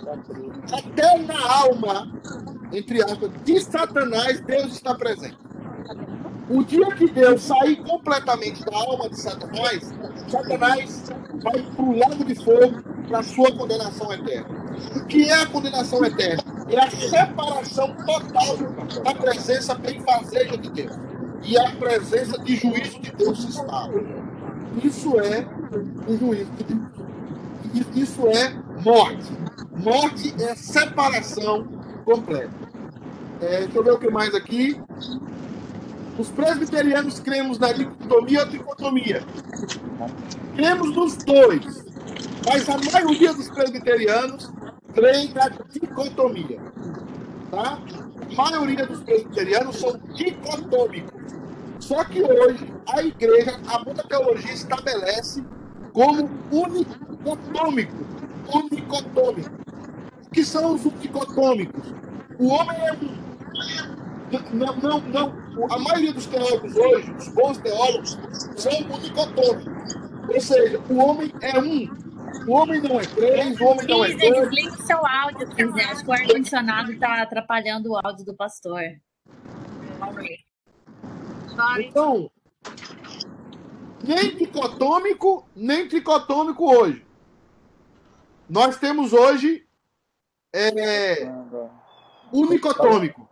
Até na alma, entre aspas, de Satanás, Deus está presente. O dia que Deus sair completamente da alma de Satanás, Satanás vai para o lago de fogo para a sua condenação eterna. O que é a condenação eterna? É a separação total da presença benfazeja de Deus. E a presença de juízo de Deus se instala. Isso é o juízo de Deus. Isso é morte. Morte é separação completa. É, deixa eu ver o que mais aqui. Os presbiterianos cremos na dicotomia ou tricotomia. Cremos nos dois. Mas a maioria dos presbiterianos crê na dicotomia. Tá? A maioria dos presbiterianos são dicotômicos. Só que hoje a igreja, a muita teologia estabelece como unicotômico. Unicotômico. O que são os unicotômicos? O homem é um. Não, não, não. A maioria dos teólogos hoje, os bons teólogos, são unicotômicos. Ou seja, o homem é um. O homem não é três, o homem não é dois. desliga o seu áudio, Lisa. Acho que o ar-condicionado está atrapalhando o áudio do pastor. Então, nem dicotômico, nem tricotômico hoje. Nós temos hoje é, unicotômico.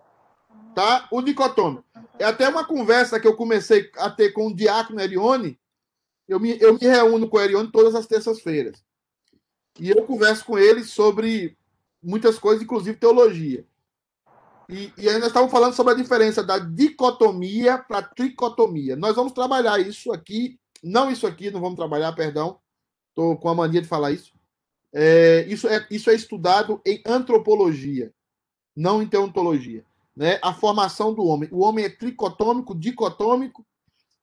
Tá? Unicotômico. É até uma conversa que eu comecei a ter com o Diácono Erione. Eu me, eu me reúno com o Erione todas as terças-feiras. E eu converso com ele sobre muitas coisas, inclusive teologia. E, e aí nós estávamos falando sobre a diferença da dicotomia para tricotomia. Nós vamos trabalhar isso aqui, não isso aqui, não vamos trabalhar, perdão. Estou com a mania de falar isso. É, isso, é, isso é estudado em antropologia, não em teontologia. Né? A formação do homem. O homem é tricotômico, dicotômico.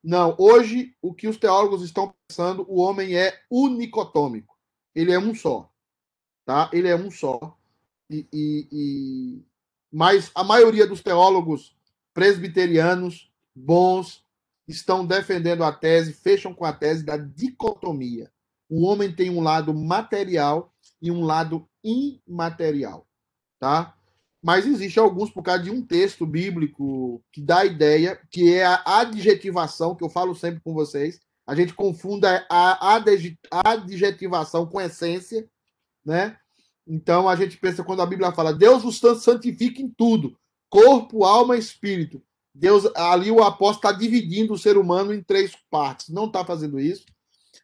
Não, hoje o que os teólogos estão pensando, o homem é unicotômico. Ele é um só. Tá? Ele é um só. E, e, e... Mas a maioria dos teólogos presbiterianos bons estão defendendo a tese, fecham com a tese da dicotomia. O homem tem um lado material e um lado imaterial, tá? Mas existe alguns por causa de um texto bíblico que dá a ideia, que é a adjetivação, que eu falo sempre com vocês. A gente confunde a adjetivação com essência, né? Então a gente pensa quando a Bíblia fala Deus vos santifica em tudo, corpo, alma espírito. Deus ali o apóstolo está dividindo o ser humano em três partes. Não está fazendo isso.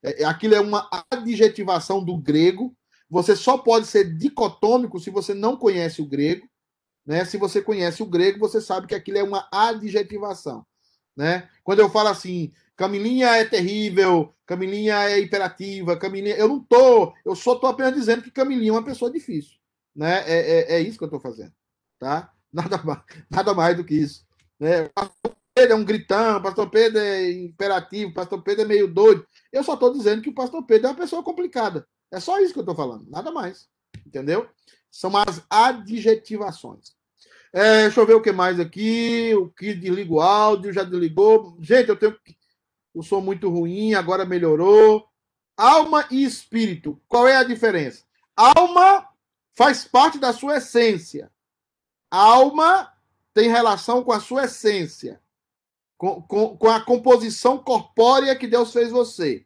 É, aquilo é uma adjetivação do grego. Você só pode ser dicotômico se você não conhece o grego. Né? Se você conhece o grego, você sabe que aquilo é uma adjetivação. Né? Quando eu falo assim, Camilinha é terrível, Camilinha é imperativa, Camilinha. Eu não tô, eu só tô apenas dizendo que Camilinha é uma pessoa difícil. Né? É, é, é isso que eu estou fazendo. Tá? <laughs> Nada mais, nada mais do que isso. Né? Pastor Pedro é um gritão, pastor Pedro é imperativo, pastor Pedro é meio doido. Eu só estou dizendo que o pastor Pedro é uma pessoa complicada. É só isso que eu estou falando, nada mais. Entendeu? São as adjetivações. É, deixa eu ver o que mais aqui. O que desliga o áudio, já desligou. Gente, eu tenho. O som muito ruim, agora melhorou. Alma e espírito. Qual é a diferença? Alma faz parte da sua essência. Alma tem relação com a sua essência. com, com, com a composição corpórea que Deus fez você.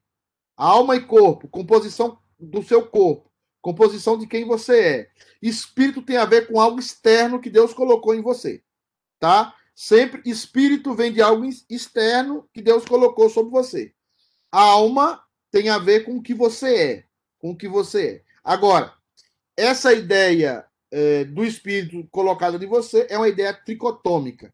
Alma e corpo, composição do seu corpo, composição de quem você é. Espírito tem a ver com algo externo que Deus colocou em você, tá? Sempre espírito vem de algo externo que Deus colocou sobre você. Alma tem a ver com o que você é, com o que você é. Agora, essa ideia é, do espírito colocado em você é uma ideia tricotômica.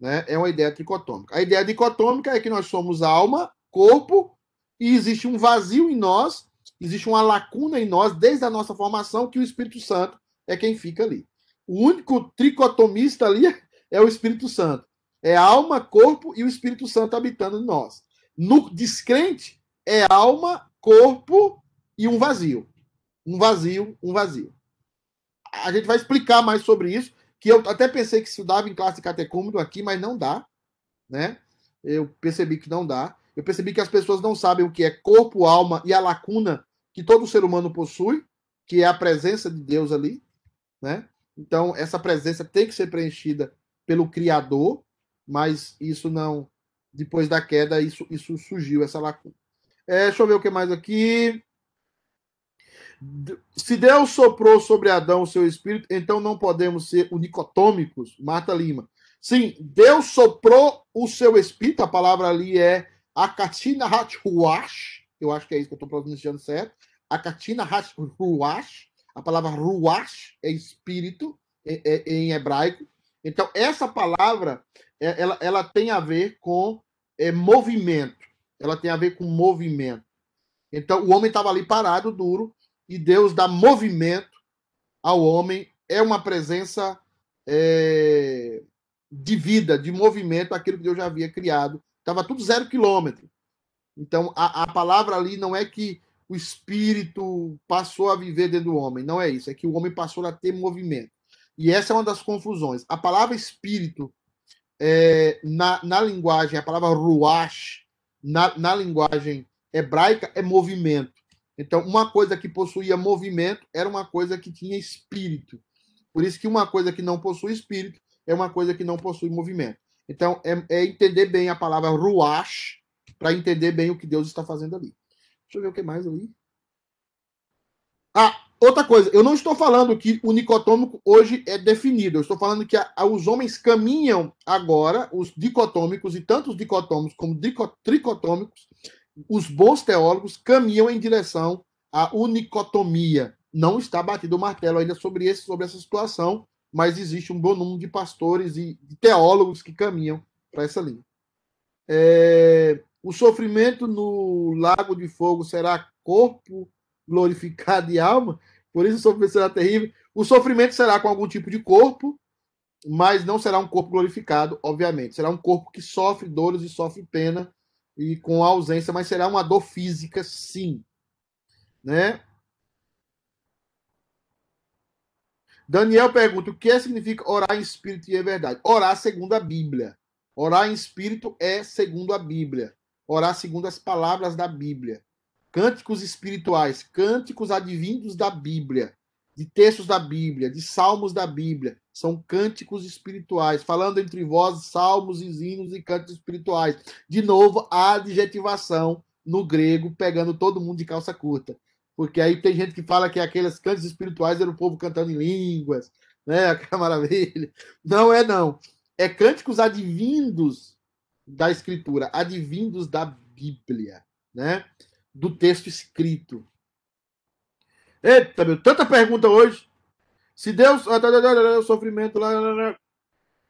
Né? É uma ideia tricotômica. A ideia dicotômica é que nós somos alma, corpo, e existe um vazio em nós, existe uma lacuna em nós, desde a nossa formação, que o Espírito Santo é quem fica ali. O único tricotomista ali é o Espírito Santo. É alma, corpo e o Espírito Santo habitando em nós. No descrente, é alma, corpo e um vazio. Um vazio, um vazio. A gente vai explicar mais sobre isso, que eu até pensei que isso dava em classe de catecúmeno aqui, mas não dá, né? Eu percebi que não dá. Eu percebi que as pessoas não sabem o que é corpo, alma e a lacuna que todo ser humano possui, que é a presença de Deus ali, né? Então, essa presença tem que ser preenchida pelo Criador, mas isso não. Depois da queda, isso, isso surgiu, essa lacuna. É, deixa eu ver o que mais aqui. Se Deus soprou sobre Adão o seu espírito, então não podemos ser unicotômicos. Marta Lima. Sim, Deus soprou o seu espírito, a palavra ali é Akatina Hatruash, eu acho que é isso que eu estou pronunciando certo. Akatina Hatruash, a palavra Ruash é espírito em hebraico. Então, essa palavra é, ela, ela tem a ver com é, movimento. Ela tem a ver com movimento. Então, o homem estava ali parado, duro, e Deus dá movimento ao homem. É uma presença é, de vida, de movimento, aquilo que Deus já havia criado. Estava tudo zero quilômetro. Então, a, a palavra ali não é que o espírito passou a viver dentro do homem. Não é isso. É que o homem passou a ter movimento. E essa é uma das confusões. A palavra espírito, é, na, na linguagem, a palavra ruach, na, na linguagem hebraica, é movimento. Então, uma coisa que possuía movimento era uma coisa que tinha espírito. Por isso que uma coisa que não possui espírito é uma coisa que não possui movimento. Então, é, é entender bem a palavra ruach para entender bem o que Deus está fazendo ali. Deixa eu ver o que mais ali. Ah, outra coisa, eu não estou falando que o nicotômico hoje é definido, eu estou falando que a, a, os homens caminham agora, os dicotômicos, e tanto os dicotômicos como tricotômicos, os bons teólogos caminham em direção à unicotomia. Não está batido o martelo ainda sobre, esse, sobre essa situação, mas existe um bom número de pastores e teólogos que caminham para essa linha. É, o sofrimento no lago de fogo será corpo glorificado e alma, por isso o sofrimento será terrível. O sofrimento será com algum tipo de corpo, mas não será um corpo glorificado, obviamente. Será um corpo que sofre dores e sofre pena e com ausência, mas será uma dor física, sim. Né? Daniel pergunta: o que significa orar em espírito e em verdade? Orar segundo a Bíblia. Orar em espírito é segundo a Bíblia. Orar segundo as palavras da Bíblia. Cânticos espirituais, cânticos advindos da Bíblia, de textos da Bíblia, de salmos da Bíblia. São cânticos espirituais, falando entre vós salmos e hinos e cânticos espirituais. De novo, a adjetivação no grego, pegando todo mundo de calça curta. Porque aí tem gente que fala que aqueles cantos espirituais era o povo cantando em línguas, né? <laughs> Aquela maravilha. Não é, não. É cânticos advindos da Escritura, advindos da Bíblia, né? Do texto escrito. Eita, meu, tanta pergunta hoje. Se Deus. Sofrimento lá.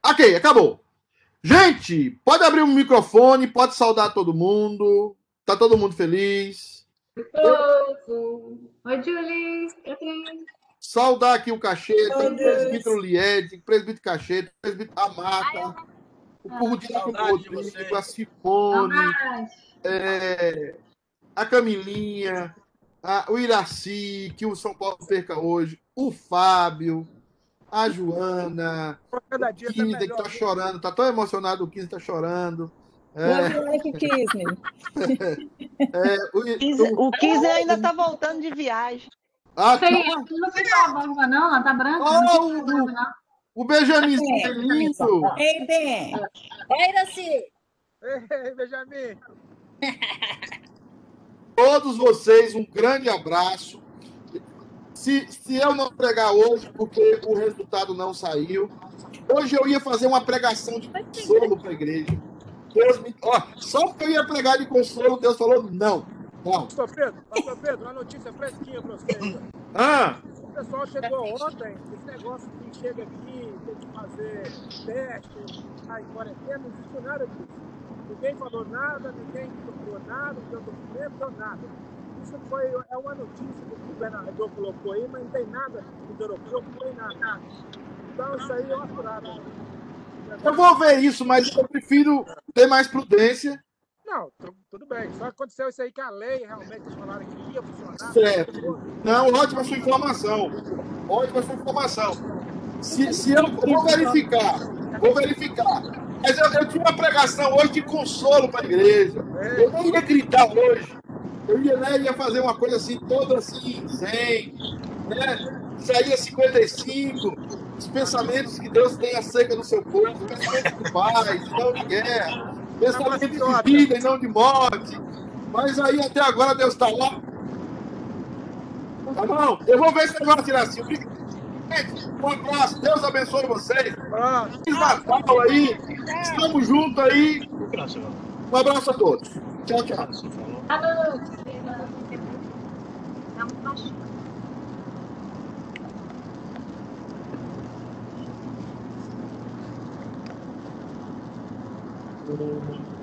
Ok, acabou. Gente, pode abrir um microfone, pode saudar todo mundo. Tá todo mundo feliz. Oi, Julie. Saudar aqui o Cacheta, o presbítero Lied, o presbítero Cacheta, o presbítero Amata, o povo de Rodrigo, a Cifone, é, a Camilinha, a, o Iraci, que o São Paulo perca hoje, o Fábio, a Joana, o tá Kinder, que tá chorando, tá tão emocionado, o Kinder tá chorando. É. <laughs> É, o, o, Kisney ainda está voltando de viagem. Ah, tá. Não tá barba, não, ela tá branca. Oh, não o, o Benjamin é lindo. Ei, Ben. Ei, Iraci. Ei, Benjamin. <laughs> Todos vocês, um grande abraço. Se, se eu não pregar hoje, porque o resultado não saiu, hoje eu ia fazer uma pregação de consolo para a igreja. Deus me, ó, só porque eu ia pregar de consolo, Deus falou não. Não. Pastor Pedro, Pastor Pedro, uma notícia fresquinha para você. Ah, pessoal chegou ontem, esse negócio que chega aqui, tem que fazer teste, tá em quarentena, não existe nada disso. Ninguém falou nada, ninguém procurou nada, não deu documento, nada. Isso foi, é uma notícia que o governador colocou aí, mas não tem nada no aeroporto, não tem nada. Então isso aí é uma furada. eu vou ver isso, mas eu prefiro ter mais prudência. Não, tu- tudo bem. Só aconteceu isso aí que a lei realmente falaram que ia funcionar. Certo. Não, ótima sua informação. Ótima sua informação. Se, se eu, vou verificar, vou verificar. Mas eu, eu tinha uma pregação hoje de consolo para a igreja. Eu nem ia gritar hoje. Eu ia, né, ia fazer uma coisa assim, toda assim, zen, né? Isaías 55, os pensamentos que Deus tem acerca do seu povo, pensamentos de paz, não de guerra, pensamentos de vida e não de morte. Mas aí até agora Deus está lá. Tá bom? Eu vou ver se eu vou tirar assim. Gente, um abraço, Deus abençoe vocês. Feliz Natal aí. Estamos juntos aí. Um abraço a todos. Tchau, tchau. Ah, não,